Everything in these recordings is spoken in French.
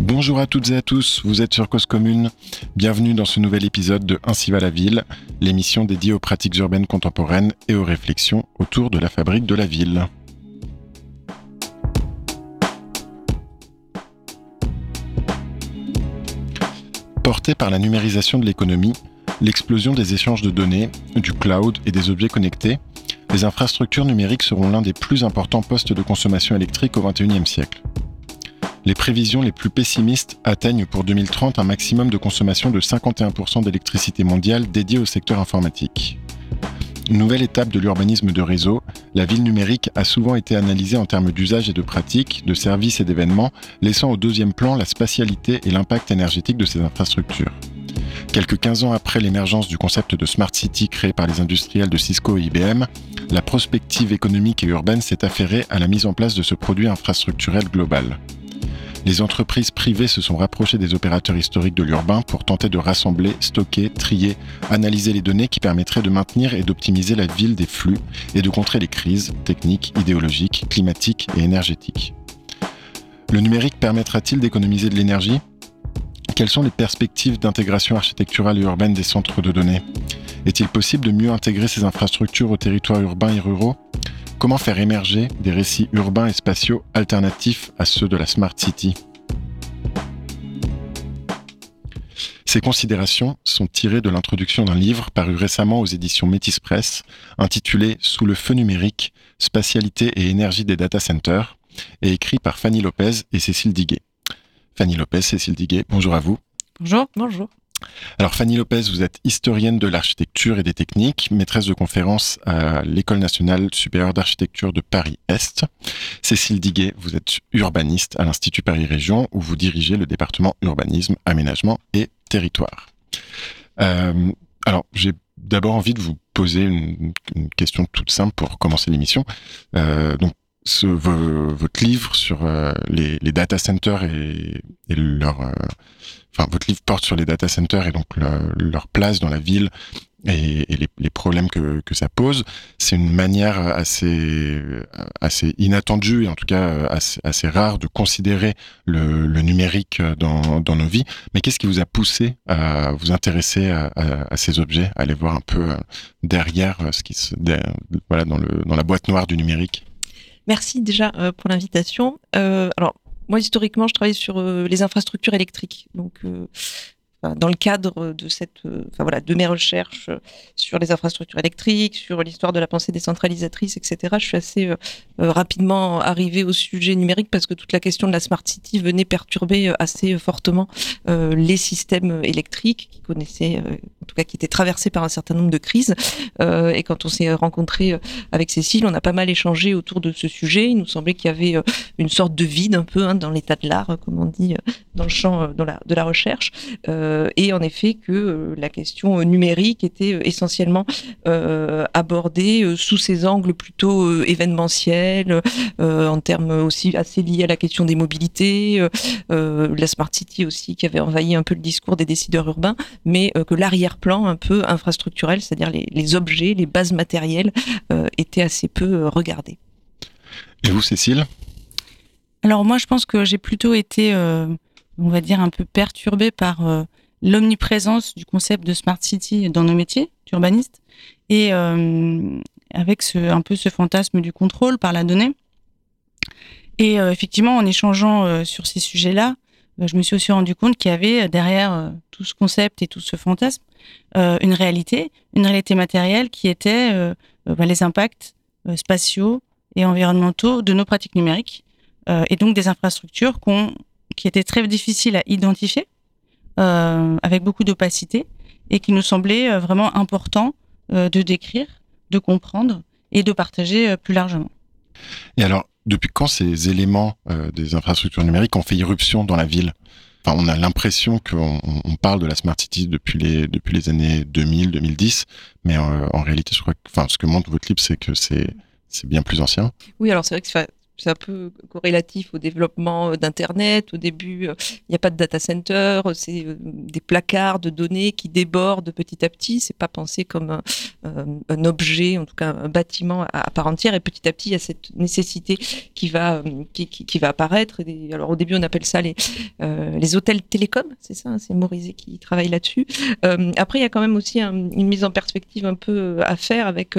Bonjour à toutes et à tous, vous êtes sur Cause Commune. Bienvenue dans ce nouvel épisode de Ainsi va la ville, l'émission dédiée aux pratiques urbaines contemporaines et aux réflexions autour de la fabrique de la ville. Porté par la numérisation de l'économie, l'explosion des échanges de données, du cloud et des objets connectés, les infrastructures numériques seront l'un des plus importants postes de consommation électrique au XXIe siècle. Les prévisions les plus pessimistes atteignent pour 2030 un maximum de consommation de 51% d'électricité mondiale dédiée au secteur informatique. Nouvelle étape de l'urbanisme de réseau, la ville numérique a souvent été analysée en termes d'usage et de pratiques, de services et d'événements, laissant au deuxième plan la spatialité et l'impact énergétique de ces infrastructures. Quelques 15 ans après l'émergence du concept de Smart City créé par les industriels de Cisco et IBM, la prospective économique et urbaine s'est affairée à la mise en place de ce produit infrastructurel global les entreprises privées se sont rapprochées des opérateurs historiques de l'urbain pour tenter de rassembler, stocker, trier, analyser les données qui permettraient de maintenir et d'optimiser la ville des flux et de contrer les crises techniques, idéologiques, climatiques et énergétiques. Le numérique permettra-t-il d'économiser de l'énergie? Quelles sont les perspectives d'intégration architecturale et urbaine des centres de données? Est-il possible de mieux intégrer ces infrastructures aux territoires urbains et ruraux? Comment faire émerger des récits urbains et spatiaux alternatifs à ceux de la Smart City? Ces considérations sont tirées de l'introduction d'un livre paru récemment aux éditions Métis Press, intitulé Sous le feu numérique, spatialité et énergie des data centers, et écrit par Fanny Lopez et Cécile Diguet. Fanny Lopez, Cécile Diguet, bonjour à vous. Bonjour, bonjour. Alors Fanny Lopez, vous êtes historienne de l'architecture et des techniques, maîtresse de conférences à l'École nationale supérieure d'architecture de Paris-Est. Cécile Diguet, vous êtes urbaniste à l'Institut Paris Région où vous dirigez le département urbanisme, aménagement et territoire. Euh, alors j'ai d'abord envie de vous poser une, question toute simple pour commencer l'émission. Euh, donc votre livre sur euh, les, data centers et, leur enfin, votre livre porte sur les data centers et donc leur place dans la ville et, les, problèmes que, ça pose. C'est une manière assez, assez inattendue et en tout cas assez, assez rare de considérer le, numérique dans, nos vies. Mais qu'est-ce qui vous a poussé à vous intéresser à, à, ces objets, à aller voir un peu derrière ce qui se, voilà, dans, le, dans la boîte noire du numérique Merci déjà euh, pour l'invitation. Euh, alors moi, historiquement, je travaille sur euh, les infrastructures électriques. Donc, dans le cadre de cette, voilà, de mes recherches sur les infrastructures électriques, sur l'histoire de la pensée décentralisatrice, etc. Je suis assez rapidement arrivée au sujet numérique parce que toute la question de la smart city venait perturber assez fortement les systèmes électriques qui connaissaient, en tout cas, qui étaient traversés par un certain nombre de crises. et quand on s'est rencontré avec Cécile, on a pas mal échangé autour de ce sujet. Il nous semblait qu'il y avait une sorte de vide un peu hein, dans l'état de l'art, comme on dit, dans le champ de la, de la recherche. Euh, et en effet que euh, la question numérique était euh, essentiellement abordée sous ces angles plutôt événementiels, en termes aussi assez liés à la question des mobilités, la smart city aussi qui avait envahi un peu le discours des décideurs urbains, mais que l'arrière-plan un peu infrastructurel, c'est-à-dire les, les, objets, les bases matérielles, était assez peu regardé. Et vous, Cécile? Alors moi, je pense que j'ai plutôt été, on va dire, un peu perturbée par l'omniprésence du concept de smart city dans nos métiers d'urbanistes et euh, avec ce, un peu ce fantasme du contrôle par la donnée. Et euh, effectivement, en échangeant euh, sur ces sujets-là, je me suis aussi rendu compte qu'il y avait derrière tout ce concept et tout ce fantasme une réalité, une réalité matérielle qui était bah, les impacts spatiaux et environnementaux de nos pratiques numériques et donc des infrastructures qui étaient très difficiles à identifier euh, avec beaucoup d'opacité et qui nous semblait euh, vraiment important euh, de décrire, de comprendre et de partager plus largement. Et alors, depuis quand ces éléments des infrastructures numériques ont fait irruption dans la ville? Enfin, on a l'impression qu'on on parle de la smart city depuis les depuis les années 2000, 2010, mais en réalité, je crois que, enfin, ce que montre votre livre, c'est que c'est c'est bien plus ancien. Oui, alors c'est vrai que c'est un peu corrélatif au développement d'Internet. Au début, il n'y a pas de data center, c'est des placards de données qui débordent petit à petit. C'est pas pensé comme un, objet, en tout cas un bâtiment à, part entière. Et petit à petit, il y a cette nécessité qui va qui, va apparaître. alors au début, on appelle ça les les hôtels télécoms, c'est ça, hein, c'est Morizet qui travaille là-dessus. après, il y a quand même aussi une mise en perspective un peu à faire avec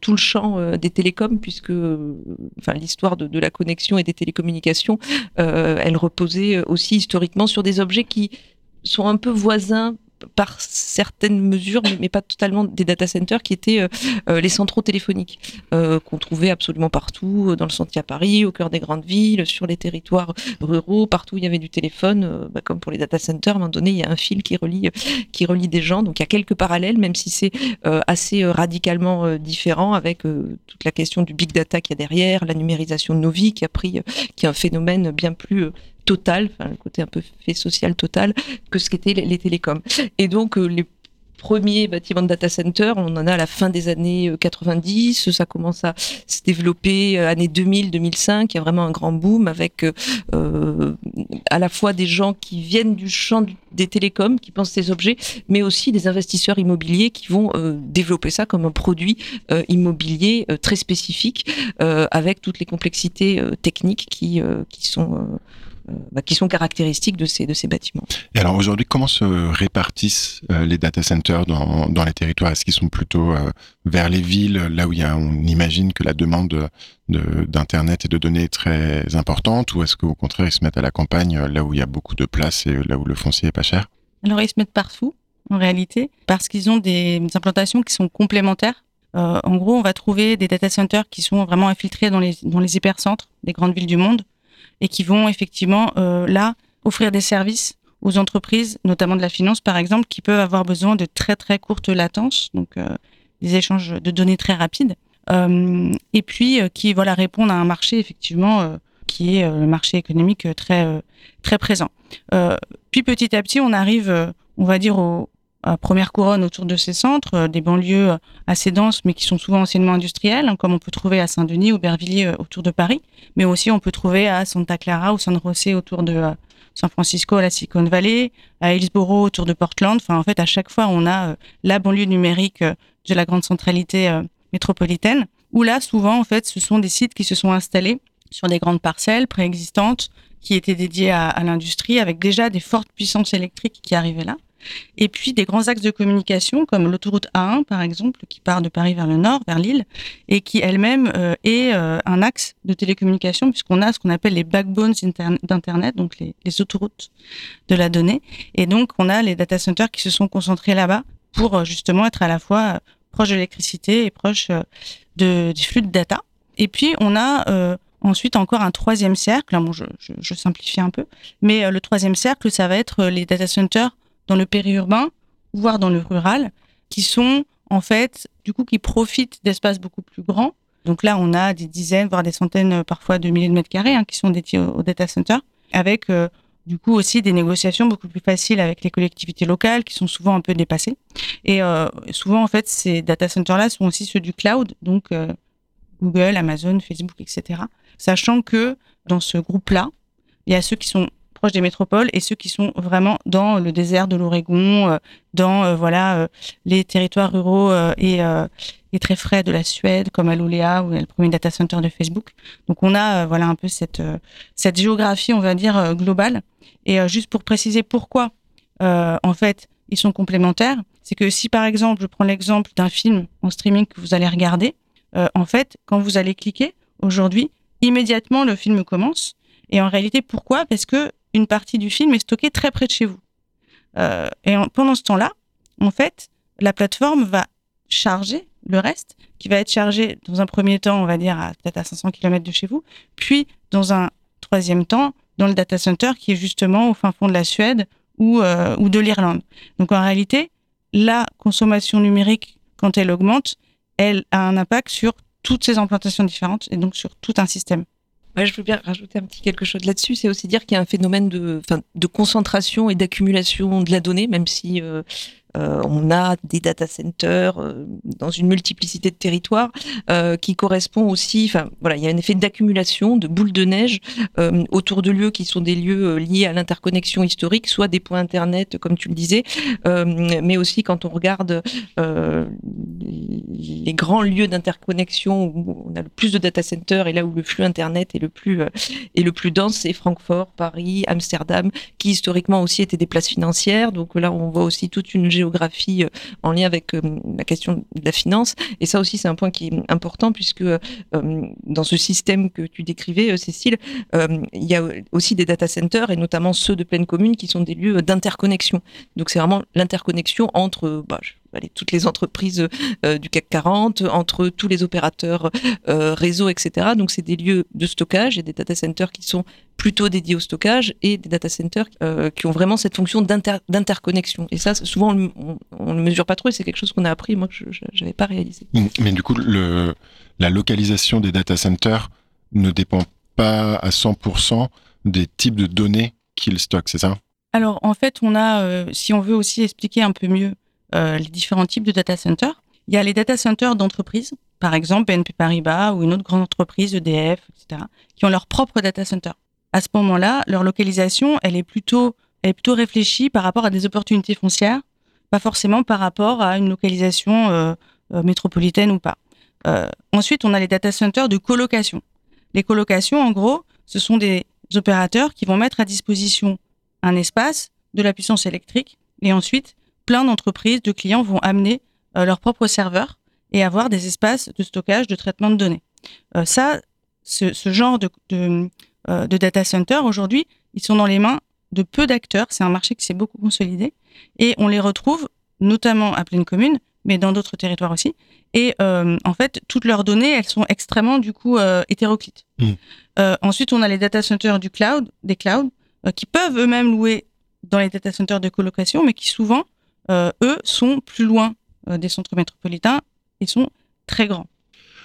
tout le champ des télécoms, puisque l'histoire de, la connexion et des télécommunications, euh, elle reposait aussi historiquement sur des objets qui sont un peu voisins par certaines mesures, mais pas totalement des data centers, qui étaient euh, euh, les centraux téléphoniques, euh, qu'on trouvait absolument partout, dans le sentier à Paris, au cœur des grandes villes, sur les territoires ruraux, partout où il y avait du téléphone, bah, comme pour les data centers, à un moment donné, il y a un fil qui relie, qui relie des gens. Donc il y a quelques parallèles, même si c'est assez radicalement différent avec toute la question du big data qu'il y a derrière, la numérisation de nos vies, qui a pris, qui est un phénomène bien plus enfin le côté un peu fait social total, que ce qu'étaient les, télécoms. Et donc euh, les premiers bâtiments de data center, on en a à la fin des années 90, euh, ça commence à se développer euh, années 2000, 2005, il y a vraiment un grand boom avec à la fois des gens qui viennent du champ des télécoms, qui pensent ces objets, mais aussi des investisseurs immobiliers qui vont développer ça comme un produit immobilier très spécifique, avec toutes les complexités techniques qui, qui sont euh, bah, qui sont caractéristiques de ces, de ces bâtiments. Et alors aujourd'hui, comment se répartissent euh, les data centers dans, dans les territoires? Est-ce qu'ils sont plutôt euh, vers les villes, là où il y a, on imagine que la demande d'Internet et de données est très importante, ou est-ce qu'au contraire, ils se mettent à la campagne, là où il y a beaucoup de place et là où le foncier est pas cher? Alors ils se mettent partout, en réalité, parce qu'ils ont des implantations qui sont complémentaires. en gros, on va trouver des data centers qui sont vraiment infiltrés dans les, dans les hypercentres des grandes villes du monde, et qui vont effectivement euh, là offrir des services aux entreprises, notamment de la finance par exemple, qui peuvent avoir besoin de très très courtes latences, donc euh, des échanges de données très rapides, euh, et puis qui voilà répondent à un marché effectivement qui est le marché économique très très présent. puis petit à petit, on arrive, on va dire au, première couronne autour de ces centres, euh, des banlieues euh, assez denses, mais qui sont souvent anciennement industrielles, hein, comme on peut trouver à Saint-Denis ou Bervilliers euh, autour de Paris, mais aussi on peut trouver à Santa Clara ou San José autour de San Francisco, à la Silicon Valley, à Hillsborough autour de Portland. Enfin, en fait, à chaque fois, on a la banlieue numérique de la grande centralité métropolitaine, où là, souvent, en fait, ce sont des sites qui se sont installés sur des grandes parcelles préexistantes qui étaient dédiées à l'industrie, avec déjà des fortes puissances électriques qui arrivaient là. Et puis des grands axes de communication comme l'autoroute A1 par exemple qui part de Paris vers le nord, vers Lille, et qui elle-même euh, est euh, un axe de télécommunication puisqu'on a ce qu'on appelle les backbones d'Internet, donc les, autoroutes de la donnée. Et donc on a les data centers qui se sont concentrés là-bas pour euh, justement être à la fois proche de l'électricité et proche de, du flux de data. Et puis on a Ensuite, encore un troisième cercle. Bon, je simplifie un peu, mais le troisième cercle, ça va être les data centers dans le périurbain, voire dans le rural, qui sont en fait, du coup, qui profitent d'espaces beaucoup plus grands. Donc là, on a des dizaines, voire des centaines, euh, parfois de milliers de mètres carrés hein, qui sont dédiés au, data center, avec euh, du coup aussi des négociations beaucoup plus faciles avec les collectivités locales qui sont souvent un peu dépassées. Et euh, souvent, en fait, ces data centers-là sont aussi ceux du cloud, donc Google, Amazon, Facebook, etc. Sachant que dans ce groupe-là, il y a ceux qui sont des métropoles et ceux qui sont vraiment dans le désert de l'Oregon, euh, dans euh, voilà euh, les territoires ruraux et, et, très frais de la Suède, comme à Luleå où est le premier data center de Facebook. Donc on a voilà un peu cette cette géographie, on va dire globale. Et juste pour préciser pourquoi, en fait, ils sont complémentaires, c'est que si par exemple je prends l'exemple d'un film en streaming que vous allez regarder, en fait, quand vous allez cliquer aujourd'hui, immédiatement le film commence. Et en réalité, pourquoi? Parce que une partie du film est stockée très près de chez vous. Euh, et pendant ce temps-là, en fait, la plateforme va charger le reste, qui va être chargé dans un premier temps, on va dire, peut-être à 500 km de chez vous, puis dans un troisième temps, dans le data center qui est justement au fin fond de la Suède ou, euh, ou de l'Irlande. Donc en réalité, la consommation numérique, quand elle augmente, elle a un impact sur toutes ces implantations différentes et donc sur tout un système je veux bien rajouter un petit quelque chose là-dessus. C'est aussi dire qu'il y a un phénomène de, de concentration et d'accumulation de la donnée, même si euh, on a des data centers dans une multiplicité de territoires qui correspond aussi, enfin voilà, il y a un effet d'accumulation, de boule de neige autour de lieux qui sont des lieux liés à l'interconnexion historique, soit des points internet, comme tu le disais, mais aussi quand on regarde les grands lieux d'interconnexion où on a le plus de data centers et là où le flux internet est le plus est le plus dense, c'est Francfort, Paris, Amsterdam, qui historiquement aussi étaient des places financières. Donc là, on voit aussi toute une géographie euh, en lien avec euh, la question de la finance. Et ça aussi, c'est un point qui est important puisque euh, dans ce système que tu décrivais, Cécile, il y a aussi des data centers et notamment ceux de pleine commune qui sont des lieux d'interconnexion. Donc c'est vraiment l'interconnexion entre bah, toutes les entreprises euh, du CAC 40, entre tous les opérateurs euh, réseau, etc. Donc c'est des lieux de stockage et des data centers qui sont plutôt dédiés au stockage et des data centers euh, qui ont vraiment cette fonction d'interconnexion. Et ça, souvent, on ne le mesure pas trop et c'est quelque chose qu'on a appris, moi, que je n'avais pas réalisé. Mais du coup, le, la localisation des data centers ne dépend pas à 100% des types de données qu'ils stockent, c'est ça? Alors en fait, on a, si on veut aussi expliquer un peu mieux euh, les différents types de data centers. Il y a les data centers d'entreprise, par exemple BNP Paribas ou une autre grande entreprise, EDF, etc., qui ont leur propre data center. À ce moment-là, leur localisation, elle est plutôt, elle est plutôt réfléchie par rapport à des opportunités foncières, pas forcément par rapport à une localisation euh, euh, métropolitaine ou pas. ensuite, on a les data centers de colocation. Les colocations, en gros, ce sont des opérateurs qui vont mettre à disposition un espace, de la puissance électrique, et ensuite plein d'entreprises, de clients vont amener euh, leurs propres serveurs et avoir des espaces de stockage, de traitement de données. Euh, ça, ce, genre de, euh, de, data center, aujourd'hui, ils sont dans les mains de peu d'acteurs. C'est un marché qui s'est beaucoup consolidé. Et on les retrouve notamment à pleine commune, mais dans d'autres territoires aussi. Et en fait, toutes leurs données, elles sont extrêmement, du coup, hétéroclites. Mmh. ensuite, on a les data centers du cloud, des clouds, qui peuvent eux-mêmes louer dans les data centers de colocation, mais qui souvent eux, sont plus loin euh, des centres métropolitains et sont très grands.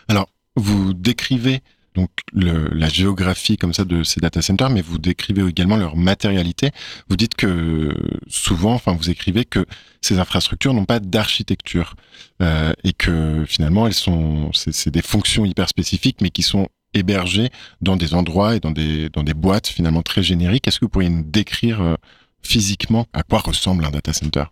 Alors, vous décrivez donc la géographie comme ça de ces data centers, mais vous décrivez également leur matérialité. Vous dites que souvent, enfin vous écrivez que ces infrastructures n'ont pas d'architecture euh, et que finalement elles sont, c'est des fonctions hyper spécifiques, mais qui sont hébergées dans des endroits et dans des dans des boîtes finalement très génériques. Est-ce que vous pourriez nous décrire physiquement à quoi ressemble un data center?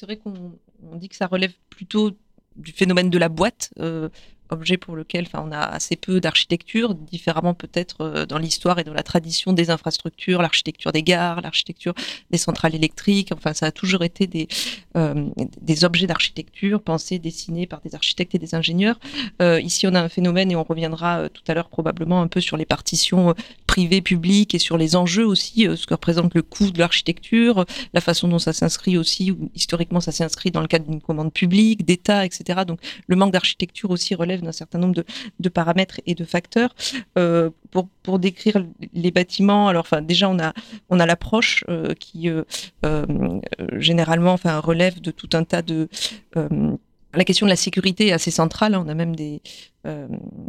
C'est vrai qu'on dit que ça relève plutôt du phénomène de la boîte, euh, objet pour lequel enfin, on a assez peu d'architecture, différemment peut-être euh, dans l'histoire et dans la tradition des infrastructures, l'architecture des gares, l'architecture des centrales électriques. Enfin, ça a toujours été des, euh, des objets d'architecture pensés, dessinés par des architectes et des ingénieurs. Euh, ici, on a un phénomène et on reviendra tout à l'heure probablement un peu sur les partitions privées, publiques et sur les enjeux aussi, ce que représente le coût de l'architecture, la façon dont ça s'inscrit aussi, historiquement ça s'inscrit dans le cadre d'une commande publique, d'État, etc. Donc le manque d'architecture aussi relève d'un certain nombre de, paramètres et de facteurs. Euh, pour, décrire les bâtiments, alors déjà on a, on a l'approche euh, qui euh, généralement enfin, relève de tout un tas de la question de la sécurité est assez centrale. On a même des, euh,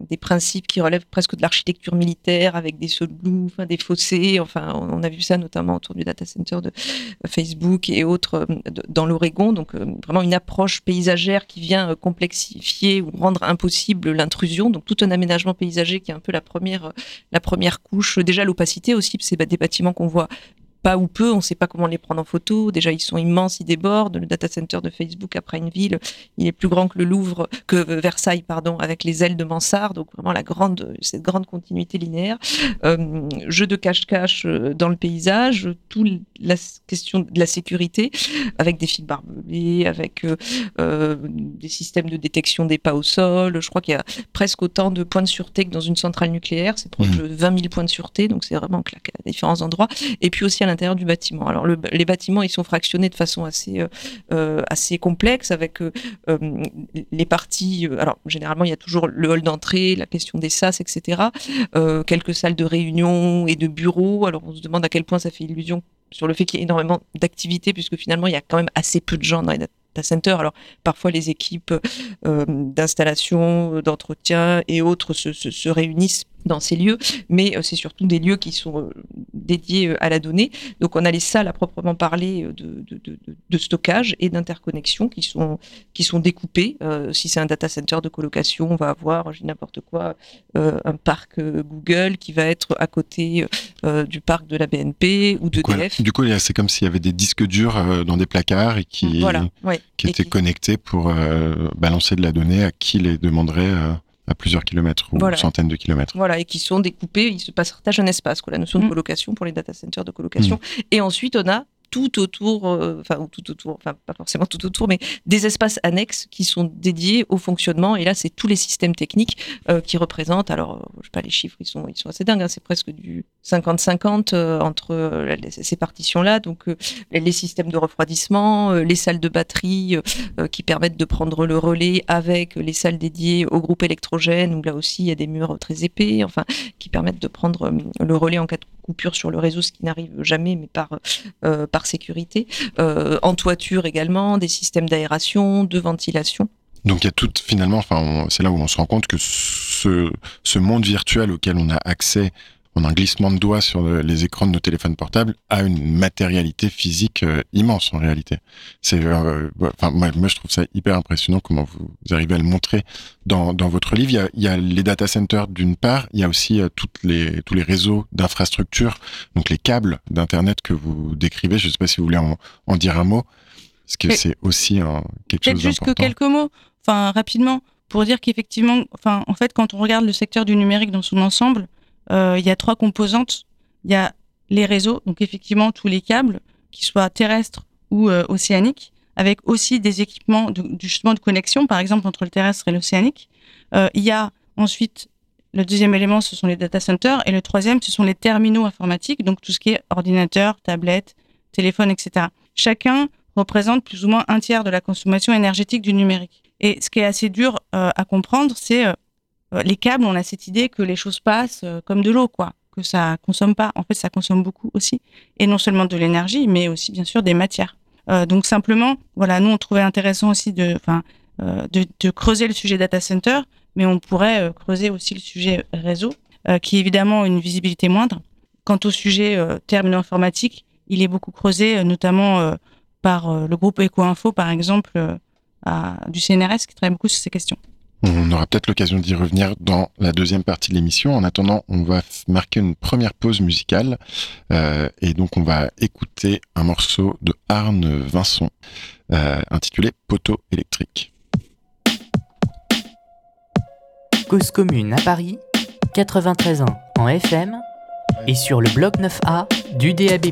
des principes qui relèvent presque de l'architecture militaire avec des sauts de loup, des fossés. Enfin, on, a vu ça notamment autour du data center de Facebook et autres euh, dans l'Oregon. Donc, euh, vraiment une approche paysagère qui vient complexifier ou rendre impossible l'intrusion. Donc, tout un aménagement paysager qui est un peu la première, la première couche. Déjà, l'opacité aussi, c'est des bâtiments qu'on voit pas ou peu, on ne sait pas comment les prendre en photo. Déjà, ils sont immenses, ils débordent. Le data center de Facebook après une ville, il est plus grand que le Louvre, que Versailles, pardon, avec les ailes de mansarde. Donc vraiment la grande, cette grande continuité linéaire. Euh, jeu de cache-cache euh, dans le paysage, tout la question de la sécurité, avec des fils barbelés, avec euh, euh, des systèmes de détection des pas au sol. Je crois qu'il y a presque autant de points de sûreté que dans une centrale nucléaire. C'est proche mmh. de 20 000 points de sûreté, donc c'est vraiment claqué à différents endroits. Et puis aussi à l'intérieur du bâtiment. Alors les bâtiments, ils sont fractionnés de façon assez euh, euh, assez complexe avec euh, les parties. alors généralement, il y a toujours le hall d'entrée, la question des sas, etc. quelques salles de réunion et de bureaux. Alors on se demande à quel point ça fait illusion sur le fait qu'il y ait énormément d'activités, puisque finalement, il y a quand même assez peu de gens dans les data centers. Alors, parfois, les équipes d'installation, d'entretien et autres se, se, réunissent dans ces lieux, mais c'est surtout des lieux qui sont dédiés à la donnée. Donc on a les salles à proprement parler de, de, stockage et d'interconnexion qui sont, qui sont découpées. si c'est un data center de colocation, on va avoir, je n'importe quoi, un parc Google qui va être à côté du parc de la BNP ou de DF. Du coup, c'est comme s'il y avait des disques durs dans des placards et qui, qui étaient connectés pour balancer de la donnée à qui les demanderait à plusieurs kilomètres ou centaines de kilomètres. Voilà, et qui sont découpés, ils se partagent un espace, quoi, la notion de mm. colocation pour les data centers de colocation. Mm. Et ensuite, on a tout autour, euh, enfin tout autour, enfin pas forcément tout autour, mais des espaces annexes qui sont dédiés au fonctionnement. Et là, c'est tous les systèmes techniques euh, qui représentent. Alors, euh, je sais pas les chiffres, ils sont ils sont assez dingues. Hein, c'est presque du 50-50 entre ces partitions-là. Donc, les systèmes de refroidissement, les salles de batterie qui permettent de prendre le relais avec les salles dédiées au groupe électrogène où là aussi il y a des murs très épais, enfin qui permettent de prendre le relais en cas de coupure sur le réseau, ce qui n'arrive jamais, mais par, euh, par sécurité. Euh, en toiture également, des systèmes d'aération, de ventilation. Donc il y a tout, finalement, enfin, c'est là où on se rend compte que ce monde virtuel auquel on a accès on a un glissement de doigts sur les écrans de nos téléphones portables a une matérialité physique euh, immense en réalité. C'est, euh, enfin, moi, je trouve ça hyper impressionnant comment vous, arrivez à le montrer dans, dans votre livre. Il y, a, il y a les data centers d'une part, il y a aussi euh, toutes les, tous les réseaux d'infrastructures, donc les câbles d'internet que vous décrivez. Je ne sais pas si vous voulez en, en dire un mot, parce que c'est aussi un, quelque chose d'important. juste que quelques mots, enfin rapidement, pour dire qu'effectivement, enfin en fait, quand on regarde le secteur du numérique dans son ensemble il y a trois composantes. Il y a les réseaux, donc effectivement tous les câbles, qu'ils soient terrestres ou euh, océaniques, avec aussi des équipements de, justement de connexion, par exemple entre le terrestre et l'océanique. Euh, il y a ensuite le deuxième élément, ce sont les data centers, et le troisième, ce sont les terminaux informatiques, donc tout ce qui est ordinateur, tablette, téléphone, etc. Chacun représente plus ou moins un tiers de la consommation énergétique du numérique. Et ce qui est assez dur à comprendre, c'est euh, les câbles, on a cette idée que les choses passent euh, comme de l'eau, quoi, que ça consomme pas. En fait, ça consomme beaucoup aussi, et non seulement de l'énergie, mais aussi bien sûr des matières. Euh, donc simplement, voilà, nous on trouvait intéressant aussi de, enfin, de, creuser le sujet data center, mais on pourrait creuser aussi le sujet réseau, qui est évidemment une visibilité moindre. Quant au sujet terminaux informatique, il est beaucoup creusé, notamment par le groupe EcoInfo, par exemple, du CNRS, qui travaille beaucoup sur ces questions. On aura peut-être l'occasion d'y revenir dans la deuxième partie de l'émission. En attendant, on va marquer une première pause musicale euh, et donc on va écouter un morceau de Arne Vincent euh, intitulé Poteau électrique. Cause commune à Paris, 93 ans en FM et sur le bloc 9A du DAB+.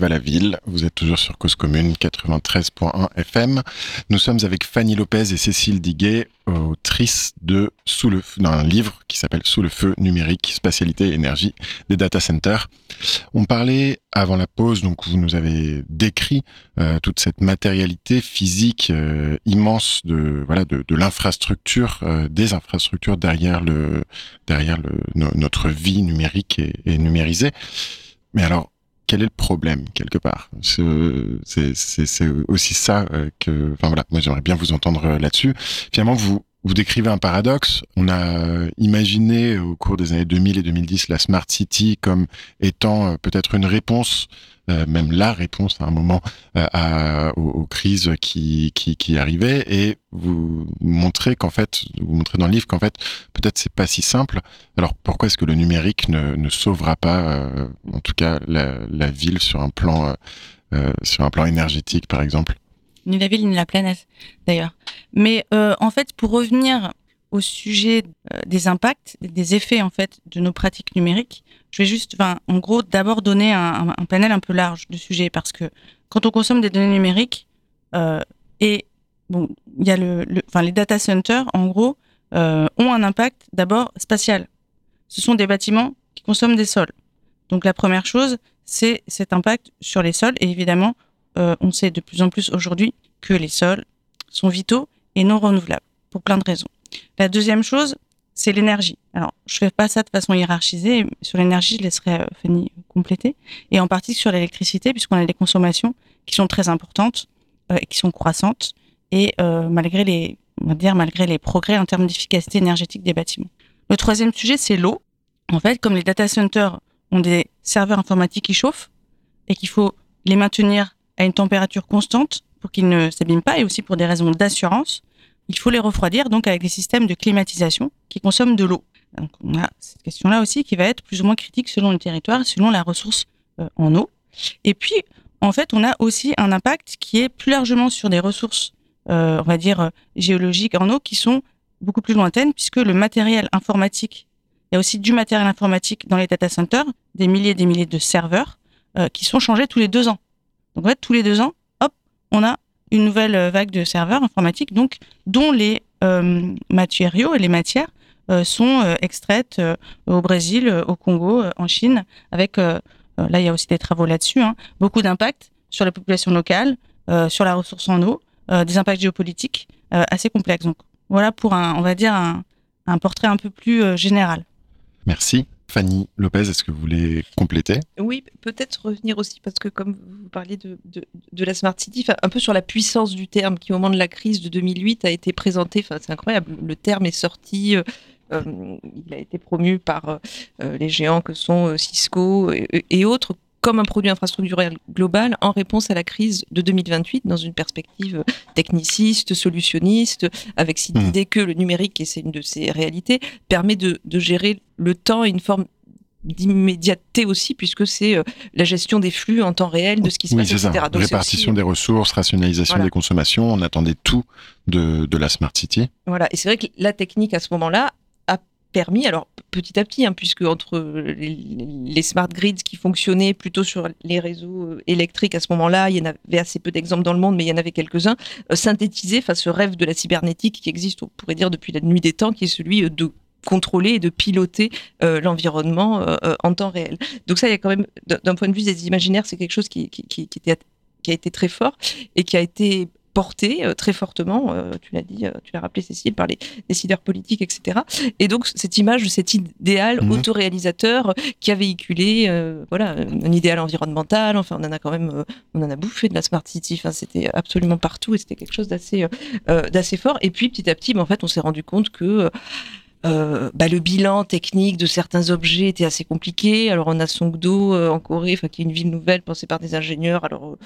Va la ville. Vous êtes toujours sur Cause Commune 93.1 FM. Nous sommes avec Fanny Lopez et Cécile Diguet, autrices de Sous le d'un livre qui s'appelle Sous le feu numérique, spatialité énergie des data centers. On parlait avant la pause, donc vous nous avez décrit euh, toute cette matérialité physique euh, immense de voilà de l'infrastructure, euh, des infrastructures derrière le derrière le, notre vie numérique et, et numérisée. Mais alors quel est le problème quelque part C'est aussi ça euh, que, enfin voilà, moi j'aimerais bien vous entendre euh, là-dessus. Finalement, vous vous décrivez un paradoxe. On a imaginé au cours des années 2000 et 2010 la Smart City comme étant euh, peut-être une réponse euh, même la réponse à un moment euh, aux, crises qui, qui, arrivaient et vous montrez qu'en fait, vous montrez dans le livre qu'en fait, peut-être c'est pas si simple. Alors pourquoi est-ce que le numérique ne, ne sauvera pas, euh, en tout cas, la, la, ville sur un plan, sur un plan énergétique, par exemple? Ni la ville ni la planète, d'ailleurs. Mais en fait, pour revenir au sujet des impacts, des effets en fait de nos pratiques numériques, je vais juste, en gros, d'abord donner un, panel un peu large de sujets parce que quand on consomme des données numériques euh, et bon, il y a le, enfin, les data centers, en gros, euh, ont un impact d'abord spatial. Ce sont des bâtiments qui consomment des sols. Donc la première chose, c'est cet impact sur les sols. Et évidemment, euh, on sait de plus en plus aujourd'hui que les sols sont vitaux et non renouvelables pour plein de raisons. La deuxième chose, c'est l'énergie. Alors, je fais pas ça de façon hiérarchisée. Sur l'énergie, je laisserai euh, Fanny compléter. Et en partie sur l'électricité, puisqu'on a des consommations qui sont très importantes euh, et qui sont croissantes. Et malgré les, on va dire, malgré les progrès en termes d'efficacité énergétique des bâtiments. Le troisième sujet, c'est l'eau. En fait, comme les data centers ont des serveurs informatiques qui chauffent et qu'il faut les maintenir à une température constante pour qu'ils ne s'abîment pas et aussi pour des raisons d'assurance, il faut les refroidir donc avec des systèmes de climatisation qui consomment de l'eau. Donc on a cette question-là aussi qui va être plus ou moins critique selon le territoire, selon la ressource euh, en eau. Et puis en fait, on a aussi un impact qui est plus largement sur des ressources, euh, on va dire euh, géologiques en eau, qui sont beaucoup plus lointaines, puisque le matériel informatique, il y a aussi du matériel informatique dans les data centers, des milliers et des milliers de serveurs qui sont changés tous les deux ans. Donc tous les deux ans, hop, on a une nouvelle euh, vague de serveurs informatiques, donc dont les euh, matériaux et les matières euh, sont extraites au Brésil, au Congo, en Chine, avec là il y a aussi des travaux là-dessus, hein, beaucoup d'impacts sur la population locale, sur la ressource en eau, des impacts géopolitiques assez complexes. Donc voilà pour un, on va dire un portrait un peu plus général. Merci. Fanny Lopez, est-ce que vous voulez compléter? Oui, peut-être revenir aussi, parce que comme vous parliez de, la Smart City, un peu sur la puissance du terme qui, au moment de la crise de 2008, a été présenté. C'est incroyable, le terme est sorti. Euh, euh, il a été promu par euh, les géants que sont Cisco et autres comme un produit infrastructurel global en réponse à la crise de 2028 dans une perspective techniciste, solutionniste, avec cette mmh. idée que le numérique, et c'est une de ses réalités, permet de, gérer le temps et une forme d'immédiateté aussi, puisque c'est euh, la gestion des flux en temps réel de ce qui se passe, etc. Donc Répartition des ressources, rationalisation des consommations, on attendait tout de, de la Smart City. Voilà, et c'est vrai que la technique à ce moment-là permis, alors petit à petit, hein, puisque entre les, smart grids qui fonctionnaient plutôt sur les réseaux euh, électriques à ce moment-là, il y en avait assez peu d'exemples dans le monde, mais il y en avait quelques-uns, euh, synthétiser face au rêve de la cybernétique qui existe, on pourrait dire, depuis la nuit des temps, qui est celui euh, de contrôler et de piloter l'environnement en temps réel. Donc ça, il y a quand même, d'un point de vue des imaginaires, c'est quelque chose qui a été très fort et qui a été porté euh, très fortement, euh, tu l'as dit, euh, tu l'as rappelé Cécile, par les décideurs politiques, etc. Et donc cette image de cet idéal mmh. autoréalisateur qui a véhiculé voilà, un idéal environnemental, enfin on en a quand même, on en a bouffé de la Smart City, enfin, c'était absolument partout et c'était quelque chose d'assez d'assez fort. Et puis petit à petit, ben, en fait on s'est rendu compte que... bah, le bilan technique de certains objets était assez compliqué. Alors on a Songdo en Corée, enfin qui est une ville nouvelle pensée par des ingénieurs. Alors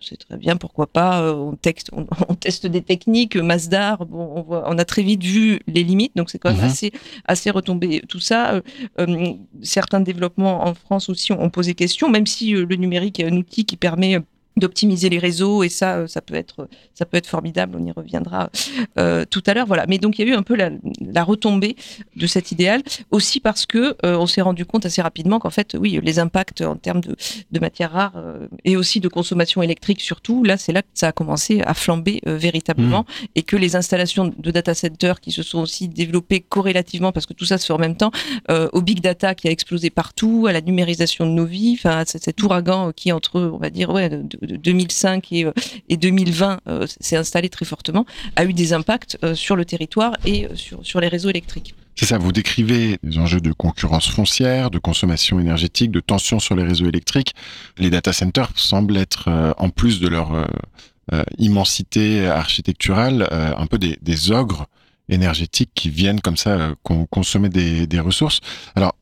c'est très bien, pourquoi pas. Euh, on, texte, on, teste des techniques, Masdar. Bon, on, voit, on a très vite vu les limites, donc c'est quand même mhm. assez, assez retombé. Tout ça, euh, euh, certains développements en France aussi ont, posé question, même si le numérique est un outil qui permet d'optimiser les réseaux et ça euh, ça peut être ça peut être formidable. On y reviendra euh, tout à l'heure. Voilà. Mais donc il y a eu un peu la, la retombée de cet idéal aussi parce que euh, on s'est rendu compte assez rapidement qu'en fait oui les impacts en termes de, de matières rares euh, et aussi de consommation électrique surtout là c'est là que ça a commencé à flamber euh, véritablement et que les installations de data centers qui se sont aussi développées corrélativement parce que tout ça se fait en même temps euh, au big data qui a explosé partout à la numérisation de nos vies enfin cet ouragan qui entre on va dire ouais de 2005 et, euh, et 2020 euh, s'est installé très fortement, a eu des impacts euh, sur le territoire et sur, les réseaux électriques. C'est ça, vous décrivez les enjeux de concurrence foncière, de consommation énergétique, de tension sur les réseaux électriques. Les data centers semblent être, en plus de leur immensité architecturale, un peu des, des ogres énergétiques qui viennent comme ça con- consommer des, des ressources. Alors,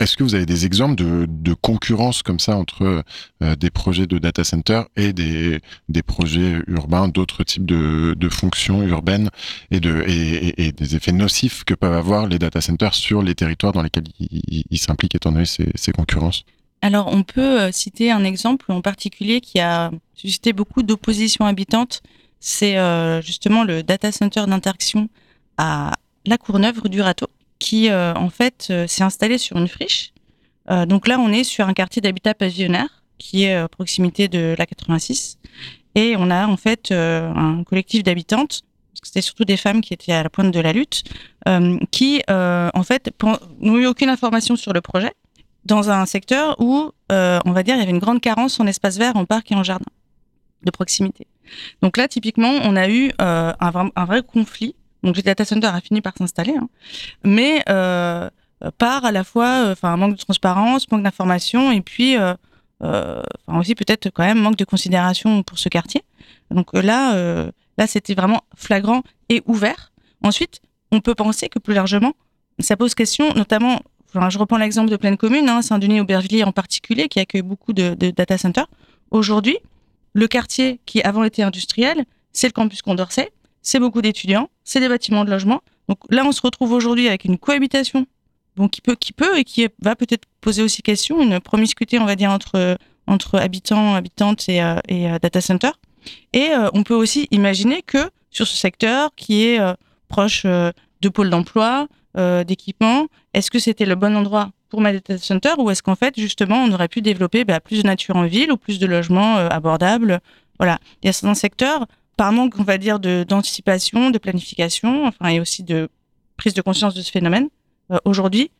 est-ce que vous avez des exemples de, concurrence comme ça entre euh, des projets de data center et des, projets urbains, d'autres types de, fonctions urbaines et, de, et, et- et des effets nocifs que peuvent avoir les data centers sur les territoires dans lesquels ils s'impliquent étant donné ces, ces concurrences? Alors, on peut euh, citer un exemple en particulier qui a suscité beaucoup d'opposition habitante. C'est euh, justement le data center d'interaction à La Courneuve, du Râteau, qui euh, en fait euh, s'est installé sur une friche. Euh, donc là, on est sur un quartier d'habitat pavillonnaire qui est à proximité de la 86. Et on a en fait un collectif d'habitantes, parce que c'était surtout des femmes qui étaient à la pointe de la lutte, qui en fait n'ont eu aucune information sur le projet dans un secteur où, on va dire, il y avait une grande carence en espace vert, en parc et en jardin de proximité. Donc là, typiquement, on a eu un vrai conflit. Donc le data center a fini par s'installer, hein, mais euh, par à la fois, euh, enfin, un manque de transparence, manque d'information, et puis euh, enfin, aussi peut-être quand même manque de considération pour ce quartier. Donc là, là, c'était vraiment flagrant et ouvert. Ensuite, on peut penser que plus largement, ça pose question, notamment je reprends l'exemple de pleine commune, hein, Saint-Denis-Aubervilliers en particulier, qui accueille beaucoup de, de data centers. Aujourd'hui, le quartier qui avant était industriel, c'est le campus Condorcet, c'est beaucoup d'étudiants, c'est des bâtiments de logement. Donc là, on se retrouve aujourd'hui avec une cohabitation bon, qui, peut, qui peut et qui va peut-être poser aussi question, une promiscuité, on va dire, entre, entre habitants, habitantes et, euh, euh, data centers. Et euh, on peut aussi imaginer que sur ce secteur qui est proche de pôles d'emploi, d'équipements, est-ce que c'était le bon endroit pour ma data center ou est-ce qu'en fait justement on aurait pu développer bah, plus de nature en ville ou plus de logements abordables? Voilà, il y a certains secteurs par manque on va dire d'anticipation, de planification, enfin et aussi de prise de conscience de ce phénomène. euh, Aujourd'hui,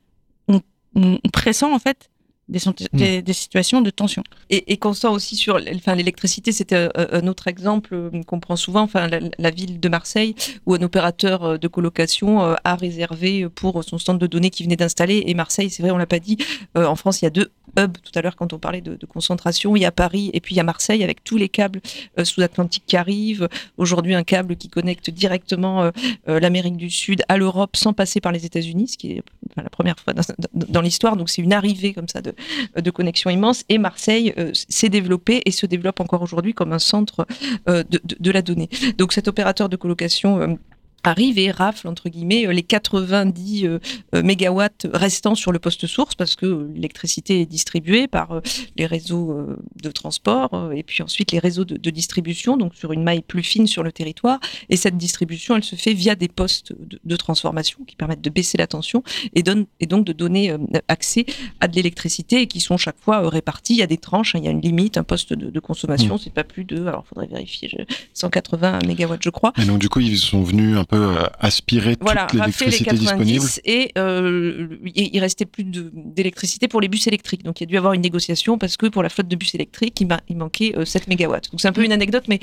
on, on pressent en fait des, des, des, situations de tension. Et, et constant aussi sur enfin, l'électricité, c'était un autre exemple euh, qu'on prend souvent, enfin, la, la, ville de Marseille, où un opérateur euh, de colocation a réservé pour son stand de données qui venait d'installer. Et Marseille, c'est vrai, on l'a pas dit, euh, en France, il y a deux hubs, tout à l'heure quand on parlait de, de, concentration, il y a Paris et puis il y a Marseille avec tous les câbles euh, sous-atlantiques qui arrivent. Aujourd'hui, un câble qui connecte directement euh, l'Amérique du Sud à l'Europe sans passer par les États-Unis, ce qui est la première fois dans, dans, dans l'histoire. Donc c'est une arrivée comme ça de, de connexion immense. Et Marseille euh, s'est développé et se développe encore aujourd'hui comme un centre euh, de, de, la donnée. Donc cet opérateur de colocation euh, arrive et rafle entre guillemets les 90 euh, mégawatts restants sur le poste source parce que l'électricité est distribuée par euh, les réseaux euh, de transport et puis ensuite les réseaux de, de, distribution donc sur une maille plus fine sur le territoire. Et cette distribution elle se fait via des postes de, de transformation qui permettent de baisser la tension et, donne, et donc de donner euh, accès à de l'électricité et qui sont chaque fois euh, répartis il y a des tranches hein, il y a une limite un poste de, de consommation mmh. c'est pas plus de alors faudrait vérifier je, 180 mégawatts je crois. Et donc du coup ils sont venus un peu euh, aspirer toute voilà, l'électricité les disponible. Et euh, il restait plus d'électricité pour les bus électriques. Donc il y a dû avoir une négociation parce que pour la flotte de bus électriques, il, il manquait euh, 7 mégawatts. Donc c'est un peu une anecdote, mais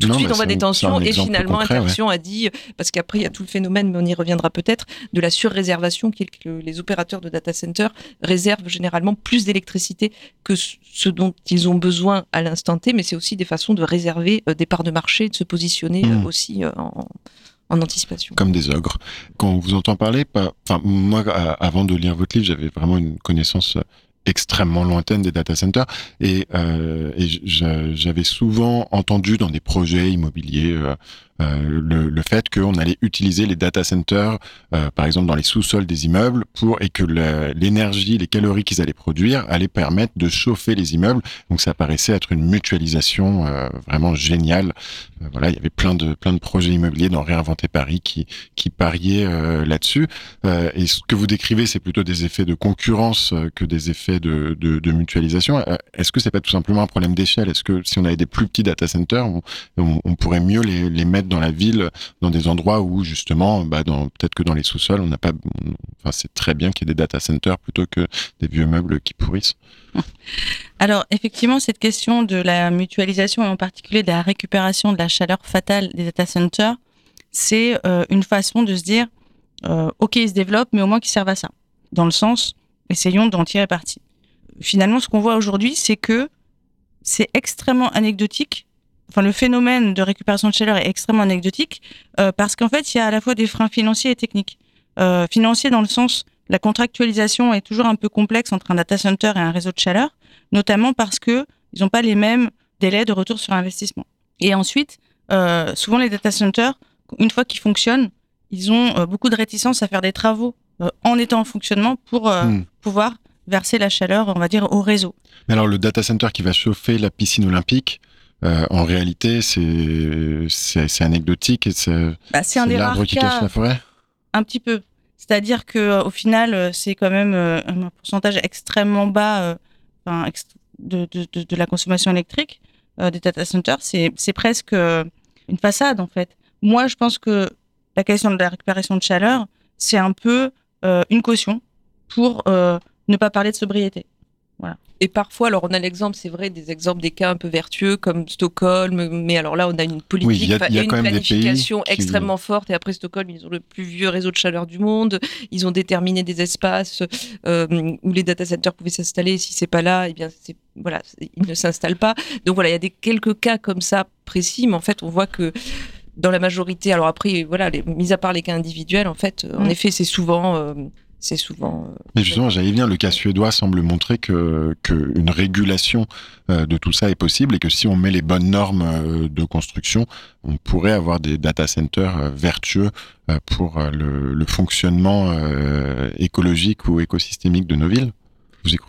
tout de suite on voit des tensions et finalement concret, Interaction ouais. a dit parce qu'après il y a tout le phénomène mais on y reviendra peut-être de la surréservation qui est que les opérateurs de data center réservent généralement plus d'électricité que ce dont ils ont besoin à l'instant T mais c'est aussi des façons de réserver euh, des parts de marché de se positionner mmh. aussi euh, en en anticipation. Comme des ogres. Quand on vous entend parler, pas, enfin, moi, avant de lire votre livre, j'avais vraiment une connaissance extrêmement lointaine des data centers. Et, euh, j'avais souvent entendu dans des projets immobiliers euh, euh, le, le, fait qu'on allait utiliser les data centers, euh, par exemple dans les sous-sols des immeubles, pour et que l'énergie, les calories qu'ils allaient produire allaient permettre de chauffer les immeubles. Donc ça paraissait être une mutualisation euh, vraiment géniale. Euh, voilà, il y avait plein de plein de projets immobiliers dans Réinventer Paris qui qui pariaient là-dessus. et ce que vous décrivez, c'est plutôt des effets de concurrence que des effets de, de, de mutualisation. Est-ce que c'est pas tout simplement un problème d'échelle? Est-ce que si on avait des plus petits data centers, on, on, on pourrait mieux les, les mettre dans la ville, dans des endroits où justement, bah, peut-être que dans les sous-sols, on n'a pas. Enfin, c'est très bien qu'il y ait des data centers plutôt que des vieux meubles qui pourrissent. Alors effectivement, cette question de la mutualisation et en particulier de la récupération de la chaleur fatale des data centers, c'est euh, une façon de se dire, euh, ok, ils se développent, mais au moins qu'ils servent à ça. Dans le sens, essayons d'en tirer parti. Finalement, ce qu'on voit aujourd'hui, c'est que c'est extrêmement anecdotique enfin le phénomène de récupération de chaleur est extrêmement anecdotique euh, parce qu'en fait il y a à la fois des freins financiers et techniques. Euh, financiers dans le sens la contractualisation est toujours un peu complexe entre un data center et un réseau de chaleur, notamment parce que ils n'ont pas les mêmes délais de retour sur investissement. Et ensuite, euh, souvent les data centers, une fois qu'ils fonctionnent, ils ont euh, beaucoup de réticence à faire des travaux en étant en fonctionnement pour hmm. pouvoir verser la chaleur, on va dire, au réseau. Mais alors le data center qui va chauffer la piscine olympique, en réalité, c'est anecdotique et c'est bah, un des l'arbre qui cache la forêt. Un petit peu. C'est-à-dire que euh, au final, euh, c'est quand même un pourcentage extrêmement bas enfin, de, de, de, de, la consommation électrique des data centers. C'est presque une façade en fait. Moi, je pense que la question de la récupération de chaleur, c'est un peu une caution pour ne pas parler de sobriété. Voilà. Et parfois, alors on a l'exemple, c'est vrai, des exemples des cas un peu vertueux comme Stockholm, mais alors là on a une politique, il y a, une planification extrêmement forte. Et après Stockholm, ils ont le plus vieux réseau de chaleur du monde. Ils ont déterminé des espaces euh, où les data centers pouvaient s'installer. Si c'est pas là, eh bien c'est voilà, ils ne s'installent pas. Donc voilà, il y a des quelques cas comme ça précis, mais en fait on voit que dans la majorité, alors après voilà, les, mis à part les cas individuels, en fait, en mm. effet, c'est souvent euh, c'est souvent. Euh, Mais justement, j'allais venir. Le cas suédois semble montrer que qu'une régulation euh, de tout ça est possible et que si on met les bonnes normes euh, de construction, on pourrait avoir des data centers vertueux pour le, le fonctionnement écologique ou écosystémique de nos villes.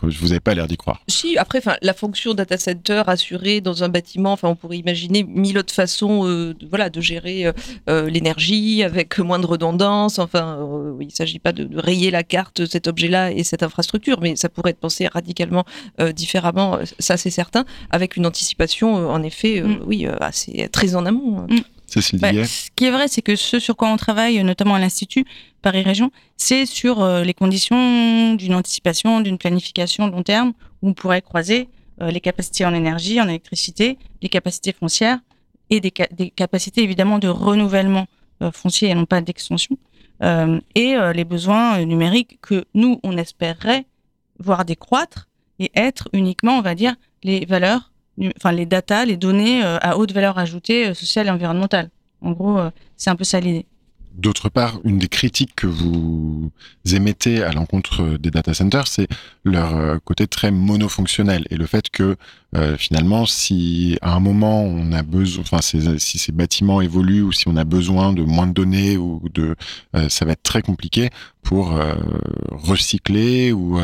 Vous, vous n'avez pas l'air d'y croire. Si, après, enfin, la fonction data center assurée dans un bâtiment, enfin, on pourrait imaginer mille autres façons, euh, de, voilà, de gérer euh, euh, l'énergie avec moins de redondance. Enfin, il ne s'agit pas de, rayer la carte cet objet-là et cette infrastructure, mais ça pourrait être pensé radicalement différemment. Ça, c'est certain, avec une anticipation, en effet, mm. oui, assez très en amont. Mm. Bah, ce qui est vrai, c'est que ce sur quoi on travaille, notamment à l'Institut Paris Région, c'est sur euh, les conditions d'une anticipation, d'une planification long terme, où on pourrait croiser euh, les capacités en énergie, en électricité, les capacités foncières et des, des capacités évidemment de renouvellement euh, foncier et non pas d'extension, et les besoins numériques que nous, on espérerait voir décroître et être uniquement, on va dire, les valeurs enfin les data, les données euh, à haute valeur ajoutée euh, sociale et environnementale. En gros, euh, c'est un peu ça l'idée. D'autre part, une des critiques que vous émettez à l'encontre des data centers, c'est leur côté très monofonctionnel et le fait que finalement, si à un moment on a besoin, enfin si ces bâtiments évoluent ou si on a besoin de moins de données ou de, ça va être très compliqué pour recycler ou